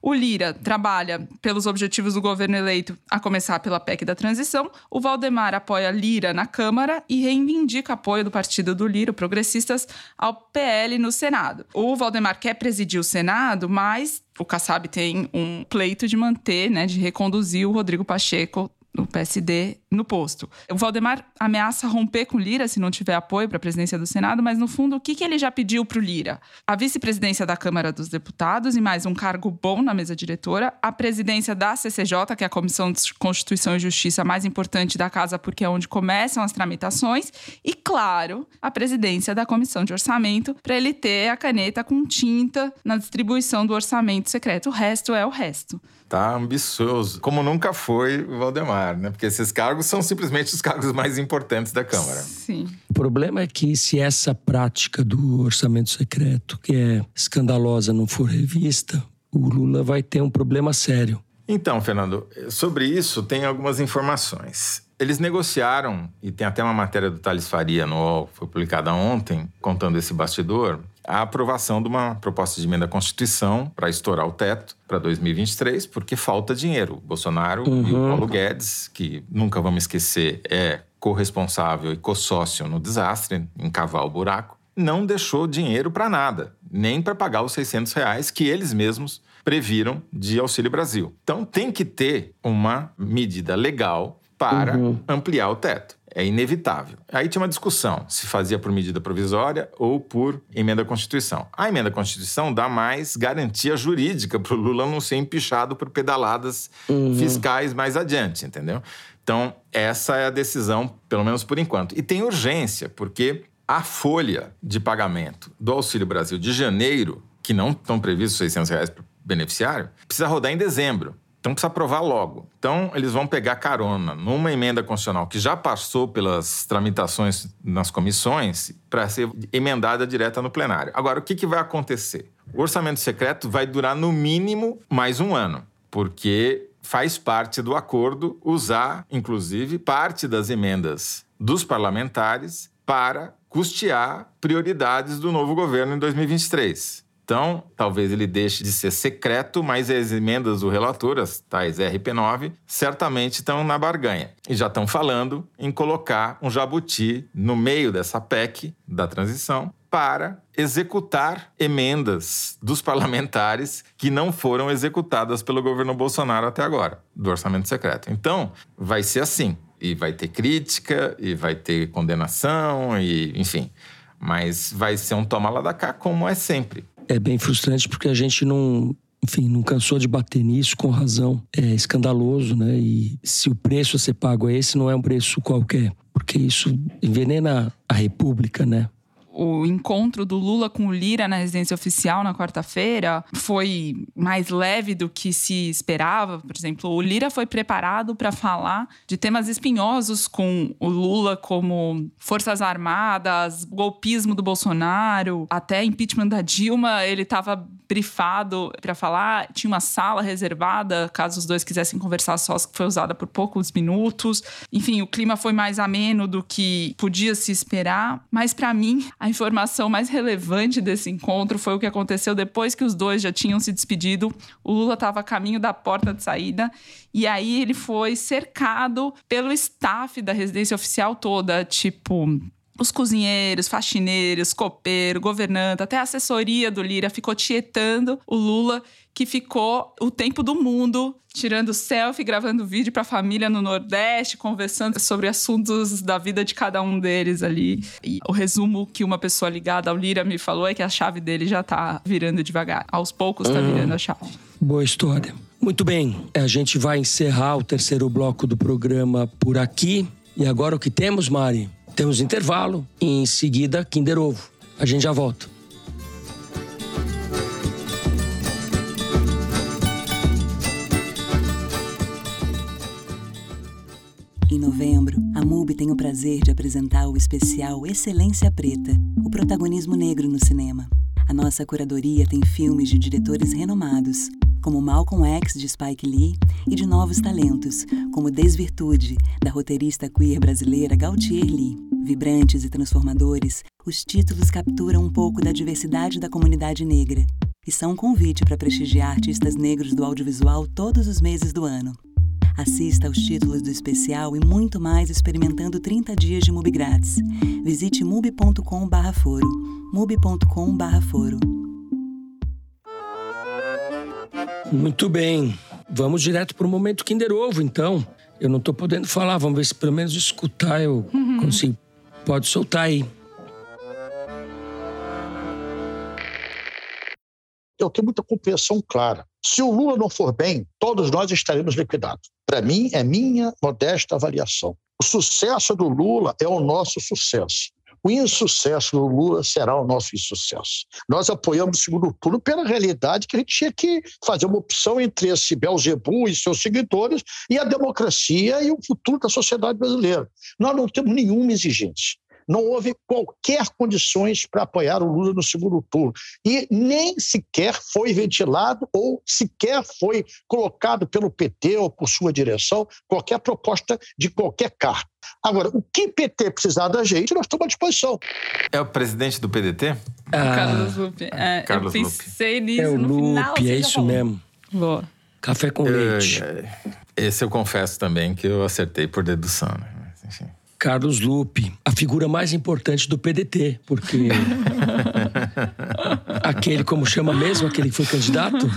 O Lira trabalha pelos objetivos do governo eleito, a começar pela PEC da transição. O Valdemar apoia Lira na Câmara e reivindica apoio do partido do Lira, progressistas, ao PL no Senado. O Valdemar quer presidir o Senado, mas o Kassab tem um pleito de manter, né, de reconduzir o Rodrigo Pacheco no PSD no posto. O Valdemar ameaça romper com Lira se não tiver apoio para a presidência do Senado, mas no fundo, o que, que ele já pediu para o Lira? A vice-presidência da Câmara dos Deputados e mais um cargo bom na mesa diretora, a presidência da CCJ, que é a Comissão de Constituição e Justiça mais importante da casa, porque é onde começam as tramitações, e, claro, a presidência da Comissão de Orçamento, para ele ter a caneta com tinta na distribuição do orçamento secreto. O resto é o resto tá ambicioso, como nunca foi o Valdemar, né? Porque esses cargos são simplesmente os cargos mais importantes da Câmara. Sim. O problema é que se essa prática do orçamento secreto, que é escandalosa, não for revista, o Lula vai ter um problema sério. Então, Fernando, sobre isso tem algumas informações. Eles negociaram, e tem até uma matéria do Thales Faria no UOL, foi publicada ontem, contando esse bastidor, a aprovação de uma proposta de emenda à Constituição para estourar o teto para 2023, porque falta dinheiro. Bolsonaro uhum. e o Paulo Guedes, que nunca vamos esquecer, é corresponsável e co-sócio no desastre, em cavar o buraco, não deixou dinheiro para nada, nem para pagar os 600 reais que eles mesmos previram de Auxílio Brasil. Então tem que ter uma medida legal para uhum. ampliar o teto. É inevitável. Aí tinha uma discussão se fazia por medida provisória ou por emenda à Constituição. A emenda à Constituição dá mais garantia jurídica para o Lula não ser empichado por pedaladas uhum. fiscais mais adiante, entendeu? Então, essa é a decisão, pelo menos por enquanto. E tem urgência, porque a folha de pagamento do Auxílio Brasil de janeiro, que não estão previstos 600 reais para o beneficiário, precisa rodar em dezembro. Então precisa aprovar logo. Então eles vão pegar carona numa emenda constitucional que já passou pelas tramitações nas comissões para ser emendada direta no plenário. Agora, o que, que vai acontecer? O orçamento secreto vai durar no mínimo mais um ano, porque faz parte do acordo usar, inclusive, parte das emendas dos parlamentares para custear prioridades do novo governo em 2023. Então, talvez ele deixe de ser secreto, mas as emendas do relator, as tais RP9, certamente estão na barganha. E já estão falando em colocar um jabuti no meio dessa PEC da transição para executar emendas dos parlamentares que não foram executadas pelo governo Bolsonaro até agora, do orçamento secreto. Então, vai ser assim. E vai ter crítica, e vai ter condenação, e enfim. Mas vai ser um toma lá da cá, como é sempre é bem frustrante porque a gente não, enfim, não cansou de bater nisso com razão. É escandaloso, né? E se o preço a ser pago é esse, não é um preço qualquer, porque isso envenena a República, né? O encontro do Lula com o Lira na residência oficial na quarta-feira foi mais leve do que se esperava. Por exemplo, o Lira foi preparado para falar de temas espinhosos com o Lula, como Forças Armadas, golpismo do Bolsonaro, até impeachment da Dilma. Ele estava brifado para falar, tinha uma sala reservada caso os dois quisessem conversar sós, que foi usada por poucos minutos. Enfim, o clima foi mais ameno do que podia se esperar, mas para mim a informação mais relevante desse encontro foi o que aconteceu depois que os dois já tinham se despedido. O Lula estava a caminho da porta de saída e aí ele foi cercado pelo staff da residência oficial toda, tipo os cozinheiros, faxineiros, copeiro, governante, até a assessoria do Lira ficou tietando o Lula, que ficou o tempo do mundo tirando selfie, gravando vídeo para a família no Nordeste, conversando sobre assuntos da vida de cada um deles ali. E o resumo que uma pessoa ligada ao Lira me falou é que a chave dele já tá virando devagar. Aos poucos tá hum. virando a chave. Boa história. Muito bem, a gente vai encerrar o terceiro bloco do programa por aqui. E agora o que temos, Mari? Temos intervalo e em seguida Kinder Ovo. A gente já volta. MUBI tem o prazer de apresentar o especial Excelência Preta, o protagonismo negro no cinema. A nossa curadoria tem filmes de diretores renomados, como Malcolm X de Spike Lee e de novos talentos, como Desvirtude, da roteirista queer brasileira Gautier Lee. Vibrantes e transformadores, os títulos capturam um pouco da diversidade da comunidade negra e são um convite para prestigiar artistas negros do audiovisual todos os meses do ano. Assista aos títulos do especial e muito mais experimentando 30 dias de MUBI grátis. Visite mubi.com/foro. mubi.com/foro. Muito bem. Vamos direto para o momento Kinder Ovo, então. Eu não tô podendo falar, vamos ver se pelo menos escutar eu uhum. consigo. Pode soltar aí. Eu tenho muita compreensão clara. Se o Lula não for bem, todos nós estaremos liquidados. Para mim, é minha modesta avaliação. O sucesso do Lula é o nosso sucesso. O insucesso do Lula será o nosso insucesso. Nós apoiamos o segundo turno pela realidade que a gente tinha que fazer uma opção entre esse Belzebu e seus seguidores e a democracia e o futuro da sociedade brasileira. Nós não temos nenhuma exigência não houve qualquer condições para apoiar o Lula no segundo turno. E nem sequer foi ventilado ou sequer foi colocado pelo PT ou por sua direção qualquer proposta de qualquer cargo. Agora, o que PT precisar da gente, nós estamos à disposição. É o presidente do PDT? Ah, Carlos Lupe. É, Carlos eu pensei nisso é o no Lupe, final. É isso falou. mesmo. Boa. Café com leite. Esse eu confesso também que eu acertei por dedução. Né? Mas, enfim. Carlos Lupe, a figura mais importante do PDT, porque (laughs) aquele, como chama mesmo, aquele que foi candidato?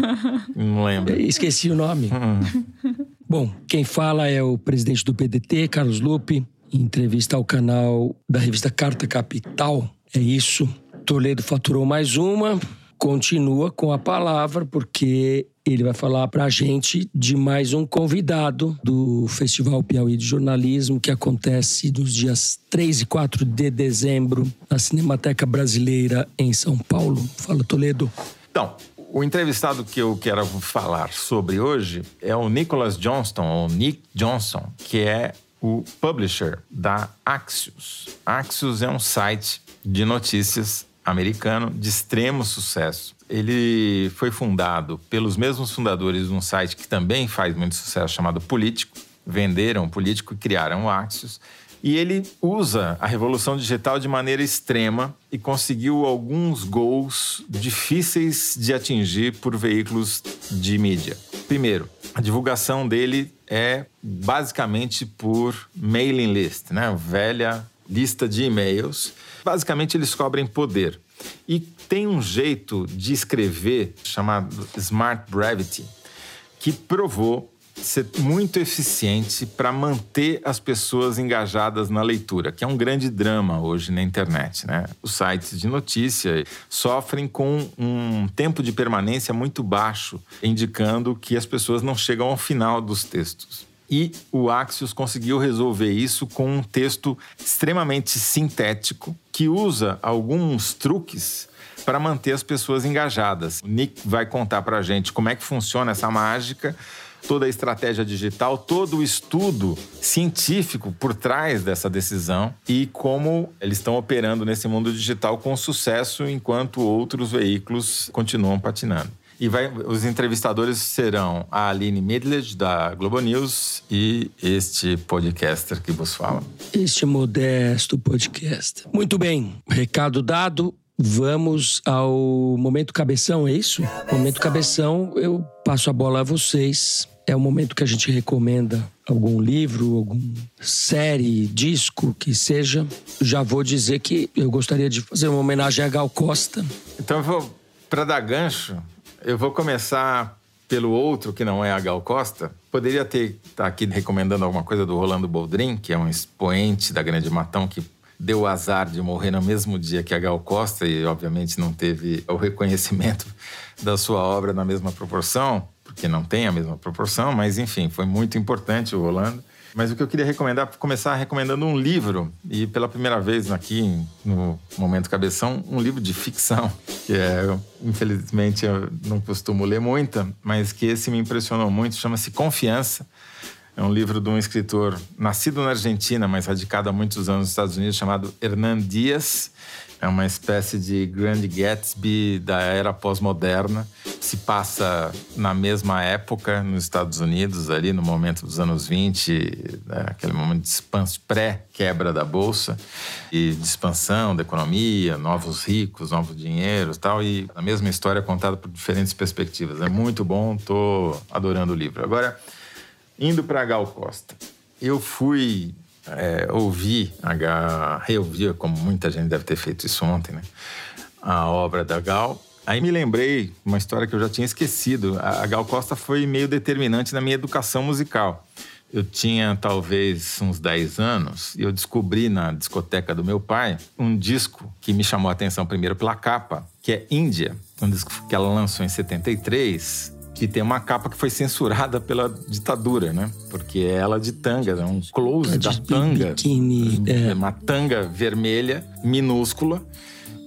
Não lembro. Esqueci o nome. Hum. Bom, quem fala é o presidente do PDT, Carlos Lupe, em entrevista ao canal da revista Carta Capital. É isso. Toledo faturou mais uma, continua com a palavra, porque ele vai falar para a gente de mais um convidado do Festival Piauí de Jornalismo, que acontece nos dias 3 e 4 de dezembro, na Cinemateca Brasileira, em São Paulo. Fala, Toledo. Então, o entrevistado que eu quero falar sobre hoje é o Nicholas Johnston, ou Nick Johnson, que é o publisher da Axios. Axios é um site de notícias americano de extremo sucesso. Ele foi fundado pelos mesmos fundadores de um site que também faz muito sucesso, chamado Político. Venderam Político e criaram o Axios. E ele usa a revolução digital de maneira extrema e conseguiu alguns gols difíceis de atingir por veículos de mídia. Primeiro, a divulgação dele é basicamente por mailing list, né? Velha lista de e-mails Basicamente, eles cobrem poder. E tem um jeito de escrever chamado Smart Brevity que provou ser muito eficiente para manter as pessoas engajadas na leitura, que é um grande drama hoje na internet. Né? Os sites de notícia sofrem com um tempo de permanência muito baixo, indicando que as pessoas não chegam ao final dos textos. E o Axios conseguiu resolver isso com um texto extremamente sintético que usa alguns truques para manter as pessoas engajadas. O Nick vai contar para a gente como é que funciona essa mágica, toda a estratégia digital, todo o estudo científico por trás dessa decisão e como eles estão operando nesse mundo digital com sucesso enquanto outros veículos continuam patinando. E vai, os entrevistadores serão a Aline Midledge, da Globo News, e este podcaster que vos fala. Este modesto podcast. Muito bem, recado dado. Vamos ao momento cabeção, é isso? Momento cabeção, eu passo a bola a vocês. É o momento que a gente recomenda algum livro, alguma série, disco, que seja. Já vou dizer que eu gostaria de fazer uma homenagem a Gal Costa. Então eu vou, para dar gancho, eu vou começar pelo outro, que não é a Gal Costa. Poderia ter tá aqui recomendando alguma coisa do Rolando Boldrin, que é um expoente da Grande Matão, que deu o azar de morrer no mesmo dia que a Gal Costa e, obviamente, não teve o reconhecimento (laughs) da sua obra na mesma proporção, porque não tem a mesma proporção, mas, enfim, foi muito importante o Rolando. Mas o que eu queria recomendar, começar recomendando um livro, e pela primeira vez aqui no Momento Cabeção, um livro de ficção, que é, infelizmente, eu não costumo ler muita, mas que esse me impressionou muito, chama-se Confiança. É um livro de um escritor nascido na Argentina, mas radicado há muitos anos nos Estados Unidos, chamado Hernan Dias. É uma espécie de Grand Gatsby da era pós-moderna. Se passa na mesma época nos Estados Unidos, ali no momento dos anos 20, né, aquele momento de pré-quebra da bolsa e de expansão da economia, novos ricos, novos dinheiros, tal. E a mesma história contada por diferentes perspectivas. É muito bom, tô adorando o livro. Agora, indo para Gal Costa, eu fui é, ouvir, reouvir, como muita gente deve ter feito isso ontem, né? A obra da Gal. Aí me lembrei uma história que eu já tinha esquecido. A Gal Costa foi meio determinante na minha educação musical. eu tinha talvez uns 10 anos e eu descobri na discoteca do meu pai um disco que me chamou a atenção primeiro pela capa, que é Índia, um disco que ela lançou em 73 que tem uma capa que foi censurada pela ditadura, né? Porque é ela de tanga, é um close Tá da de tanga. biquíni, é. Uma tanga vermelha, minúscula.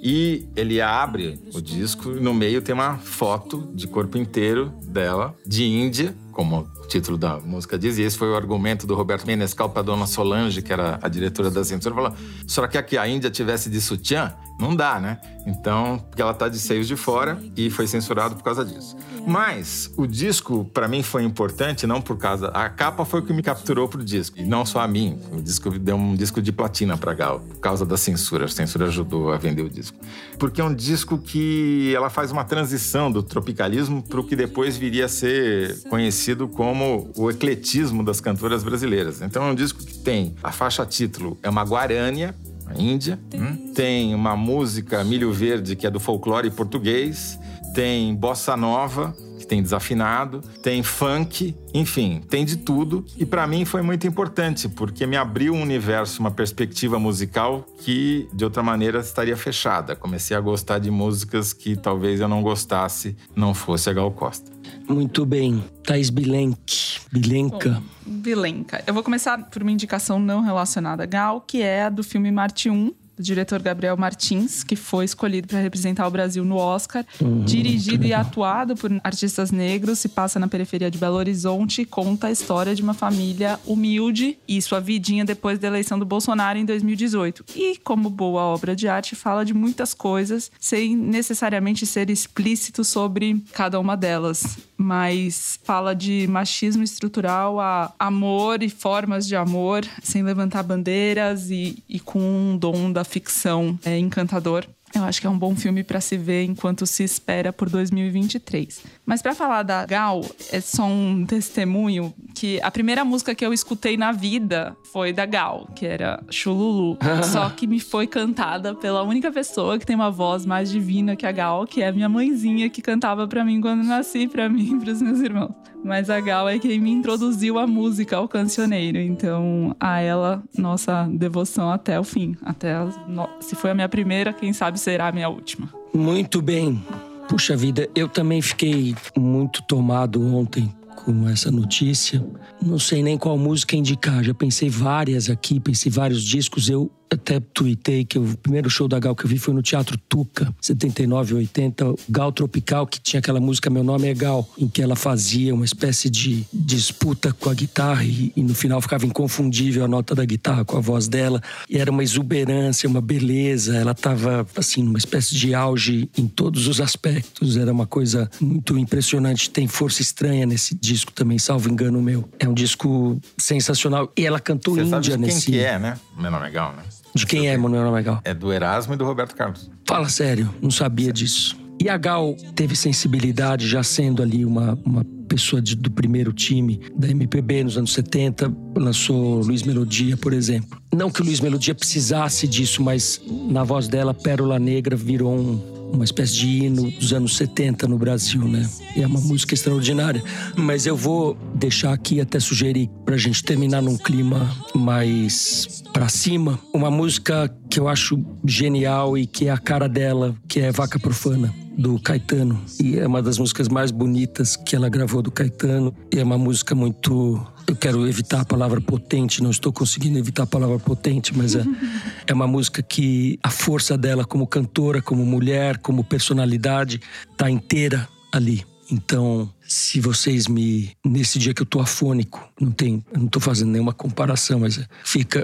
E ele abre o disco e no meio tem uma foto de corpo inteiro dela, de Índia, como título da música diz. E esse foi o argumento do Roberto Menescal para dona Solange, que era a diretora da censura. Falou: quer que a Índia tivesse de sutiã? Não dá, né? Então, porque ela tá de seios de fora e foi censurado por causa disso. Mas o disco, para mim, foi importante, não por causa. A capa foi o que me capturou pro disco. E não só a mim. O disco deu um disco de platina pra Gal, por causa da censura. A censura ajudou a vender o disco. Porque é um disco que ela faz uma transição do tropicalismo pro que depois viria a ser conhecido como o ecletismo das cantoras brasileiras. Então é um disco que tem a faixa título, é uma guarânia, a Índia. Hum? Tem uma música Milho Verde, que é do folclore português. Tem bossa nova, tem desafinado. Tem funk, enfim, tem de tudo. E para mim foi muito importante, porque me abriu um universo, uma perspectiva musical que de outra maneira estaria fechada. Comecei a gostar de músicas que talvez eu não gostasse, não fosse a Gal Costa. Muito bem. Thaís Bilenque. Bilenca. Vilenca. Eu vou começar por uma indicação não relacionada a Gal, que é a do filme Marte 1, diretor Gabriel Martins, que foi escolhido para representar o Brasil no Oscar. Uhum, Dirigido e atuado por artistas negros, se passa na periferia de Belo Horizonte e conta a história de uma família humilde e sua vidinha depois da eleição do Bolsonaro em 2018. E, como boa obra de arte, fala de muitas coisas, sem necessariamente ser explícito sobre cada uma delas. Mas fala de machismo estrutural a amor e formas de amor, sem levantar bandeiras e, e com um dom da ficção é, encantador. Eu acho que é um bom filme para se ver enquanto se espera por 2023. Mas para falar da Gal, é só um testemunho que a primeira música que eu escutei na vida foi da Gal, que era Chululu. (laughs) só que me foi cantada pela única pessoa que tem uma voz mais divina que a Gal, que é a minha mãezinha que cantava para mim quando nasci, para mim e pros meus irmãos. Mas a Gal é quem me introduziu a música ao cancioneiro. Então, a ela, nossa devoção até o fim. Até no- se foi a minha primeira, quem sabe será a minha última. Muito bem. Puxa vida, eu também fiquei muito tomado ontem com essa notícia. Não sei nem qual música indicar. Já pensei várias aqui, pensei vários discos. Eu até tuitei que o primeiro show da Gal que eu vi foi no Teatro Tuca, 79, 80. Gal Tropical, que tinha aquela música Meu Nome é Gal, em que ela fazia uma espécie de disputa com a guitarra e, e no final ficava inconfundível a nota da guitarra com a voz dela. E era uma exuberância, uma beleza. Ela estava, assim, numa espécie de auge em todos os aspectos. Era uma coisa muito impressionante. Tem força estranha nesse disco também, salvo engano meu. É um disco sensacional. E ela cantou Você sabe Índia de quem nesse. que é, né? Meu nome é Gal, né? De quem é, Manuel Legal? É do Erasmo e do Roberto Carlos. Fala sério, não sabia disso. E a Gal teve sensibilidade, já sendo ali uma, uma pessoa de- do primeiro time da MPB nos anos 70, lançou Luiz Melodia, por exemplo. Não que o Luiz Melodia precisasse disso, mas na voz dela, Pérola Negra virou um- uma espécie de hino dos anos 70 no Brasil, né? E é uma música extraordinária. Mas eu vou deixar aqui até sugerir pra gente terminar num clima mais pra cima, uma música que eu acho genial e que é a cara dela, que é Vaca Profana do Caetano. E é uma das músicas mais bonitas que ela gravou do Caetano. E é uma música muito. Eu quero evitar a palavra potente, não estou conseguindo evitar a palavra potente, mas é, (laughs) é uma música que a força dela como cantora, como mulher, como personalidade, tá inteira ali. Então, se vocês me. Nesse dia que eu tô afônico, não tem. Não tô fazendo nenhuma comparação, mas fica.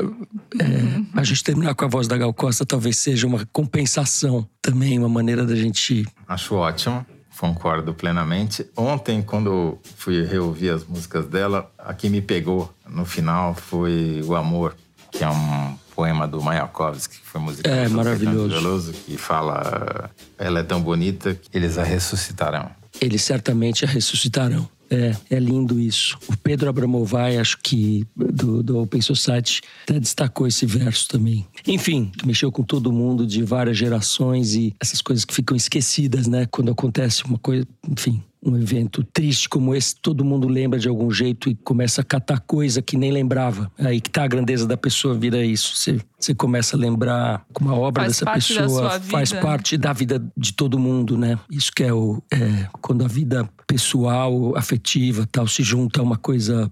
é, a gente terminar com a voz da Gal Costa talvez seja uma compensação também, uma maneira da gente. Acho ótimo, concordo plenamente. Ontem, quando eu fui reouvir as músicas dela, a que me pegou no final foi O Amor, que é um poema do Mayakovsky, que foi musicado É, maravilhoso. Veloso, que fala ela é tão bonita que eles a ressuscitarão. Eles certamente ressuscitarão. É, é lindo isso. O Pedro Abramovay, acho que do, do Open Society, até destacou esse verso também. Enfim, mexeu com todo mundo de várias gerações e essas coisas que ficam esquecidas, né? Quando acontece uma coisa, enfim. Um evento triste como esse, todo mundo lembra de algum jeito e começa a catar coisa que nem lembrava. É aí que tá a grandeza da pessoa, vira isso. Você, você começa a lembrar como a obra Faz dessa pessoa faz parte da vida de todo mundo, né? Isso que é o é, quando a vida pessoal, afetiva, tal se junta a uma coisa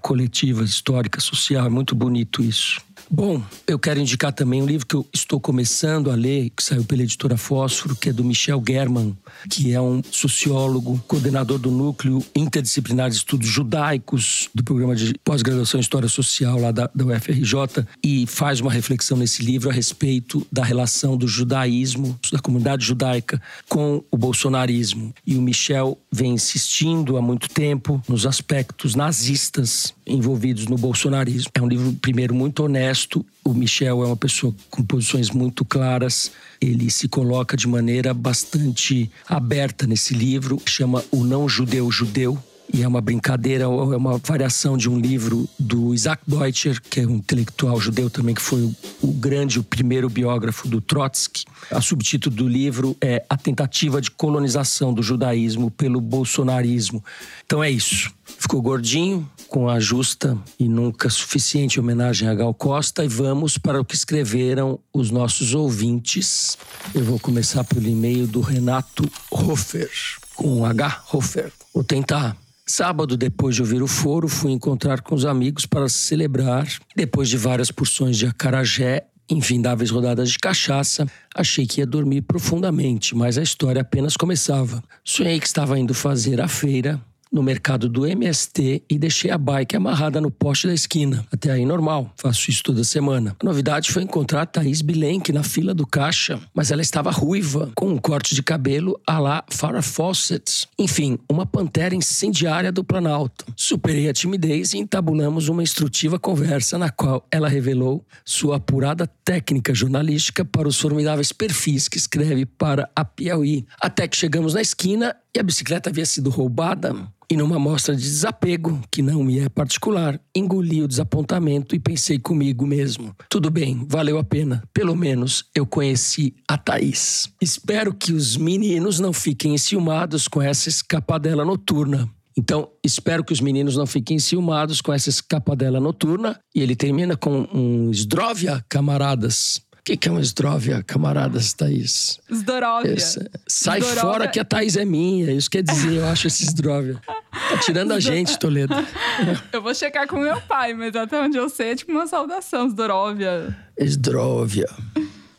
coletiva, histórica, social, é muito bonito isso. Bom, eu quero indicar também um livro que eu estou começando a ler, que saiu pela editora Fósforo, que é do Michel German, que é um sociólogo, coordenador do Núcleo Interdisciplinar de Estudos Judaicos, do programa de pós-graduação em História Social lá da, da UFRJ, e faz uma reflexão nesse livro a respeito da relação do judaísmo, da comunidade judaica, com o bolsonarismo. E o Michel vem insistindo há muito tempo nos aspectos nazistas envolvidos no bolsonarismo. É um livro, primeiro, muito honesto. O Michel é uma pessoa com posições muito claras. Ele se coloca de maneira bastante aberta nesse livro. Chama O Não Judeu Judeu. E é uma brincadeira, é uma variação de um livro do Isaac Deutscher, que é um intelectual judeu também, que foi o, grande, o primeiro biógrafo do Trotsky. O subtítulo do livro é A Tentativa de Colonização do Judaísmo pelo Bolsonarismo. Então é isso. Ficou gordinho, com a justa e nunca suficiente homenagem a Gal Costa, e vamos para o que escreveram os nossos ouvintes. Eu vou começar pelo e-mail do Renato Hofer, com um H, Hofer. Vou tentar. Sábado, depois de ouvir o foro, fui encontrar com os amigos para celebrar. Depois de várias porções de acarajé, infindáveis rodadas de cachaça, achei que ia dormir profundamente, mas a história apenas começava. Sonhei que estava indo fazer a feira no mercado do MST e deixei a bike amarrada no poste da esquina. Até aí normal, faço isso toda semana. A novidade foi encontrar a Thaís Bilenque na fila do caixa, mas ela estava ruiva, com um corte de cabelo à la Farrah Fawcett. Enfim, uma pantera incendiária do Planalto. Superei a timidez e entabulamos uma instrutiva conversa na qual ela revelou sua apurada técnica jornalística para os formidáveis perfis que escreve para a Piauí. Até que chegamos na esquina e a bicicleta havia sido roubada. E numa mostra de desapego, que não me é particular, engoli o desapontamento e pensei comigo mesmo: tudo bem, valeu a pena. Pelo menos eu conheci a Thaís. Espero que os meninos não fiquem enciumados com essa escapadela noturna. Então, espero que os meninos não fiquem enciumados com essa escapadela noturna. E ele termina com um Zdrovia, camaradas. O que, que é um Zdrovia, camaradas, Thaís? Zdorovia. Esse- Sai Zdrovia. fora que a Thaís é minha. Isso quer dizer, eu acho esse Zdrovia. Tá tirando a gente, Toledo. (laughs) Eu vou checar com meu pai, mas até onde eu sei é tipo uma saudação, Zdorovia. Zdrovia.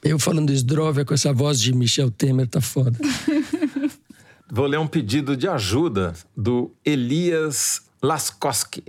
Eu falando Zdrovia com essa voz de Michel Temer tá foda. Vou ler um pedido de ajuda do Elias Laskowski.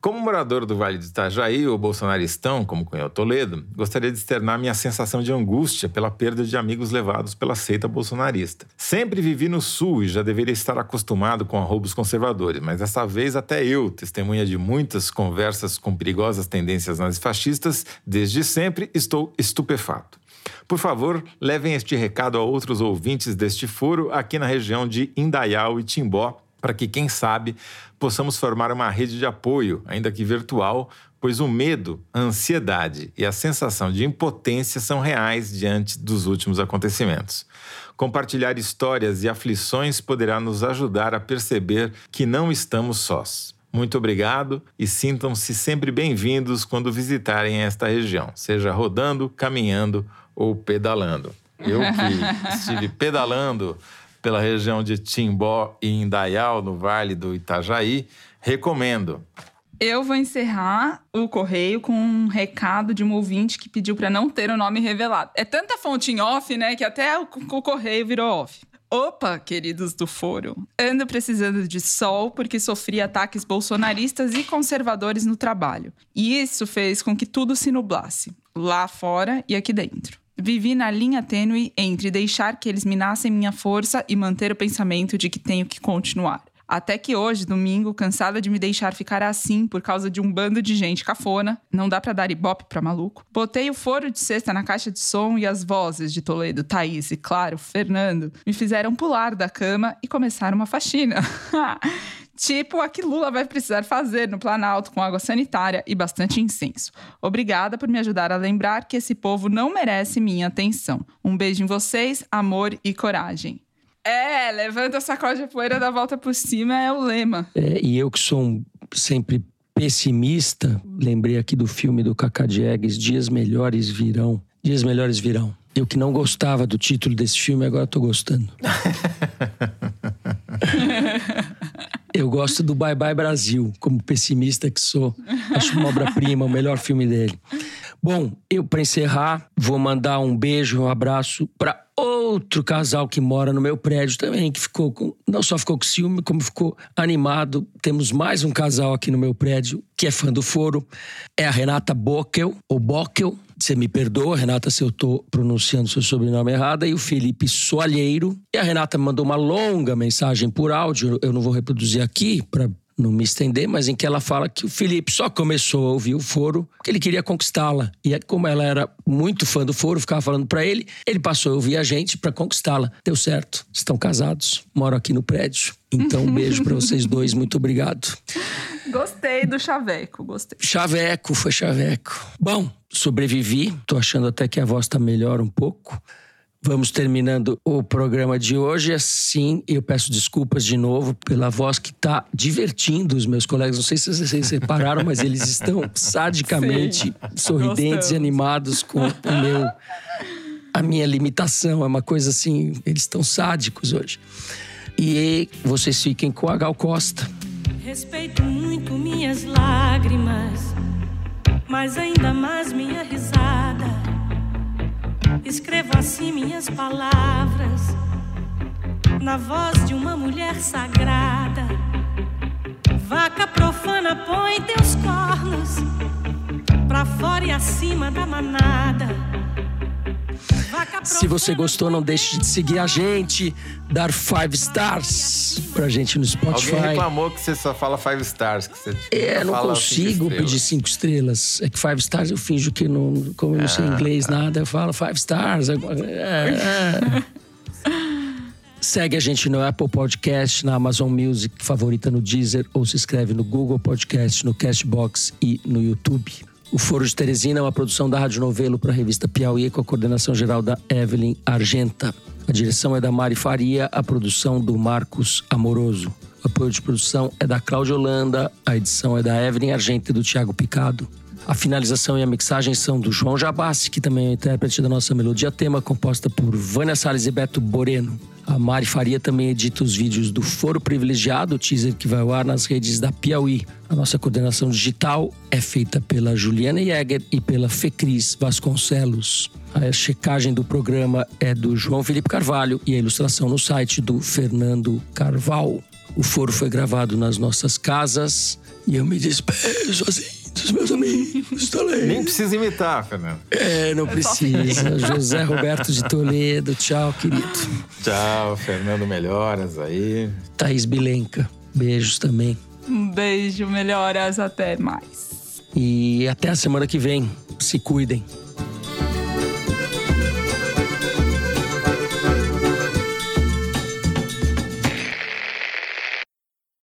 Como morador do Vale do Itajaí, ou bolsonaristão, como cunhou Toledo, gostaria de externar minha sensação de angústia pela perda de amigos levados pela seita bolsonarista. Sempre vivi no Sul e já deveria estar acostumado com arroubos conservadores, mas dessa vez até eu, testemunha de muitas conversas com perigosas tendências nazifascistas, desde sempre estou estupefato. Por favor, levem este recado a outros ouvintes deste foro aqui na região de Indaial e Timbó, para que, quem sabe, possamos formar uma rede de apoio, ainda que virtual, pois o medo, a ansiedade e a sensação de impotência são reais diante dos últimos acontecimentos. Compartilhar histórias e aflições poderá nos ajudar a perceber que não estamos sós. Muito obrigado e sintam-se sempre bem-vindos quando visitarem esta região, seja rodando, caminhando ou pedalando. Eu que (laughs) estive pedalando pela região de Timbó e Indaial, no Vale do Itajaí, recomendo. Eu vou encerrar o correio com um recado de um ouvinte que pediu para não ter o nome revelado. É tanta fonte em off, né, que até o, o correio virou off. Opa, queridos do foro. Ando precisando de sol porque sofri ataques bolsonaristas e conservadores no trabalho. E isso fez com que tudo se nublasse, lá fora e aqui dentro. Vivi na linha tênue entre deixar que eles minassem minha força e manter o pensamento de que tenho que continuar. Até que hoje, domingo, cansada de me deixar ficar assim por causa de um bando de gente cafona, não dá pra dar ibope pra maluco, botei o foro de cesta na caixa de som e as vozes de Toledo, Thaís e, claro, Fernando me fizeram pular da cama e começar uma faxina. (laughs) Tipo a que Lula vai precisar fazer no Planalto com água sanitária e bastante incenso. Obrigada por me ajudar a lembrar que esse povo não merece minha atenção. Um beijo em vocês, amor e coragem. É, levanta, sacode a poeira, dá volta por cima, é o lema. É, e eu que sou um, sempre pessimista, lembrei aqui do filme do Cacá Diegues, Dias Melhores Virão. Dias Melhores Virão. Eu que não gostava do título desse filme, agora tô gostando. (laughs) Eu gosto do Bye Bye Brasil, como pessimista que sou. Acho uma obra-prima, o melhor filme dele. Bom, eu para encerrar, vou mandar um beijo, um abraço para outro casal que mora no meu prédio também, que ficou com, não só ficou com ciúme, como ficou animado. Temos mais um casal aqui no meu prédio que é fã do Foro. É a Renata Bockel, ou Bockel, você me perdoa, Renata, se eu estou pronunciando seu sobrenome errado, e o Felipe Soalheiro. E a Renata mandou uma longa mensagem por áudio, eu não vou reproduzir aqui para não me estender, mas em que ela fala que o Felipe só começou a ouvir o foro porque ele queria conquistá-la. E como ela era muito fã do foro, ficava falando para ele, ele passou a ouvir a gente para conquistá-la. Deu certo. Estão casados, moram aqui no prédio. Então, um beijo para vocês dois, muito obrigado. Gostei do chaveco, gostei. Chaveco, foi chaveco. Bom, sobrevivi, tô achando até que a voz tá melhor um pouco. Vamos terminando o programa de hoje. Assim, eu peço desculpas de novo pela voz que está divertindo os meus colegas. Não sei se vocês repararam, mas eles estão sadicamente (laughs) Sim. sorridentes Gostamos. e animados com o meu a minha limitação. É uma coisa assim, eles estão sádicos hoje. E vocês fiquem com a Gal Costa. Respeito muito minhas lágrimas, mas ainda mais minha risada Escrevo assim minhas palavras na voz de uma mulher sagrada. Vaca profana, põe teus cornos pra fora e acima da manada. Se você gostou, não deixe de seguir a gente, dar five stars pra gente no Spotify. Alguém reclamou que você só fala five stars. Que você é, não consigo cinco pedir cinco estrelas. É que five stars eu finjo que não, como eu não sei ah, inglês nada, eu falo five stars. É, é. (laughs) Segue a gente no Apple Podcast, na Amazon Music, favorita no Deezer, ou se inscreve no Google Podcast, no Cashbox e no YouTube. O Foro de Teresina é uma produção da Rádio Novelo para a revista Piauí, com a coordenação geral da Evelyn Argenta. A direção é da Mari Faria, a produção do Marcos Amoroso. O apoio de produção é da Cláudia Holanda, a edição é da Evelyn Argenta e do Tiago Picado. A finalização e a mixagem são do João Jabassi, que também é intérprete da nossa melodia tema, composta por Vânia Salles e Beto Boreno. A Mari Faria também edita os vídeos do Foro Privilegiado, teaser que vai ao ar nas redes da Piauí. A nossa coordenação digital é feita pela Juliana Jäger e pela Fecris Vasconcelos. A checagem do programa é do João Felipe Carvalho e a ilustração no site do Fernando Carvalho. O foro foi gravado nas nossas casas e eu me despeço assim dos meus amigos. Toledo. Nem precisa imitar, Fernando. É, não precisa. José Roberto de Toledo, tchau, querido. Tchau, Fernando Melhoras aí. Thaís Bilenca, beijos também. Um beijo, melhoras, até mais. E até a semana que vem. Se cuidem.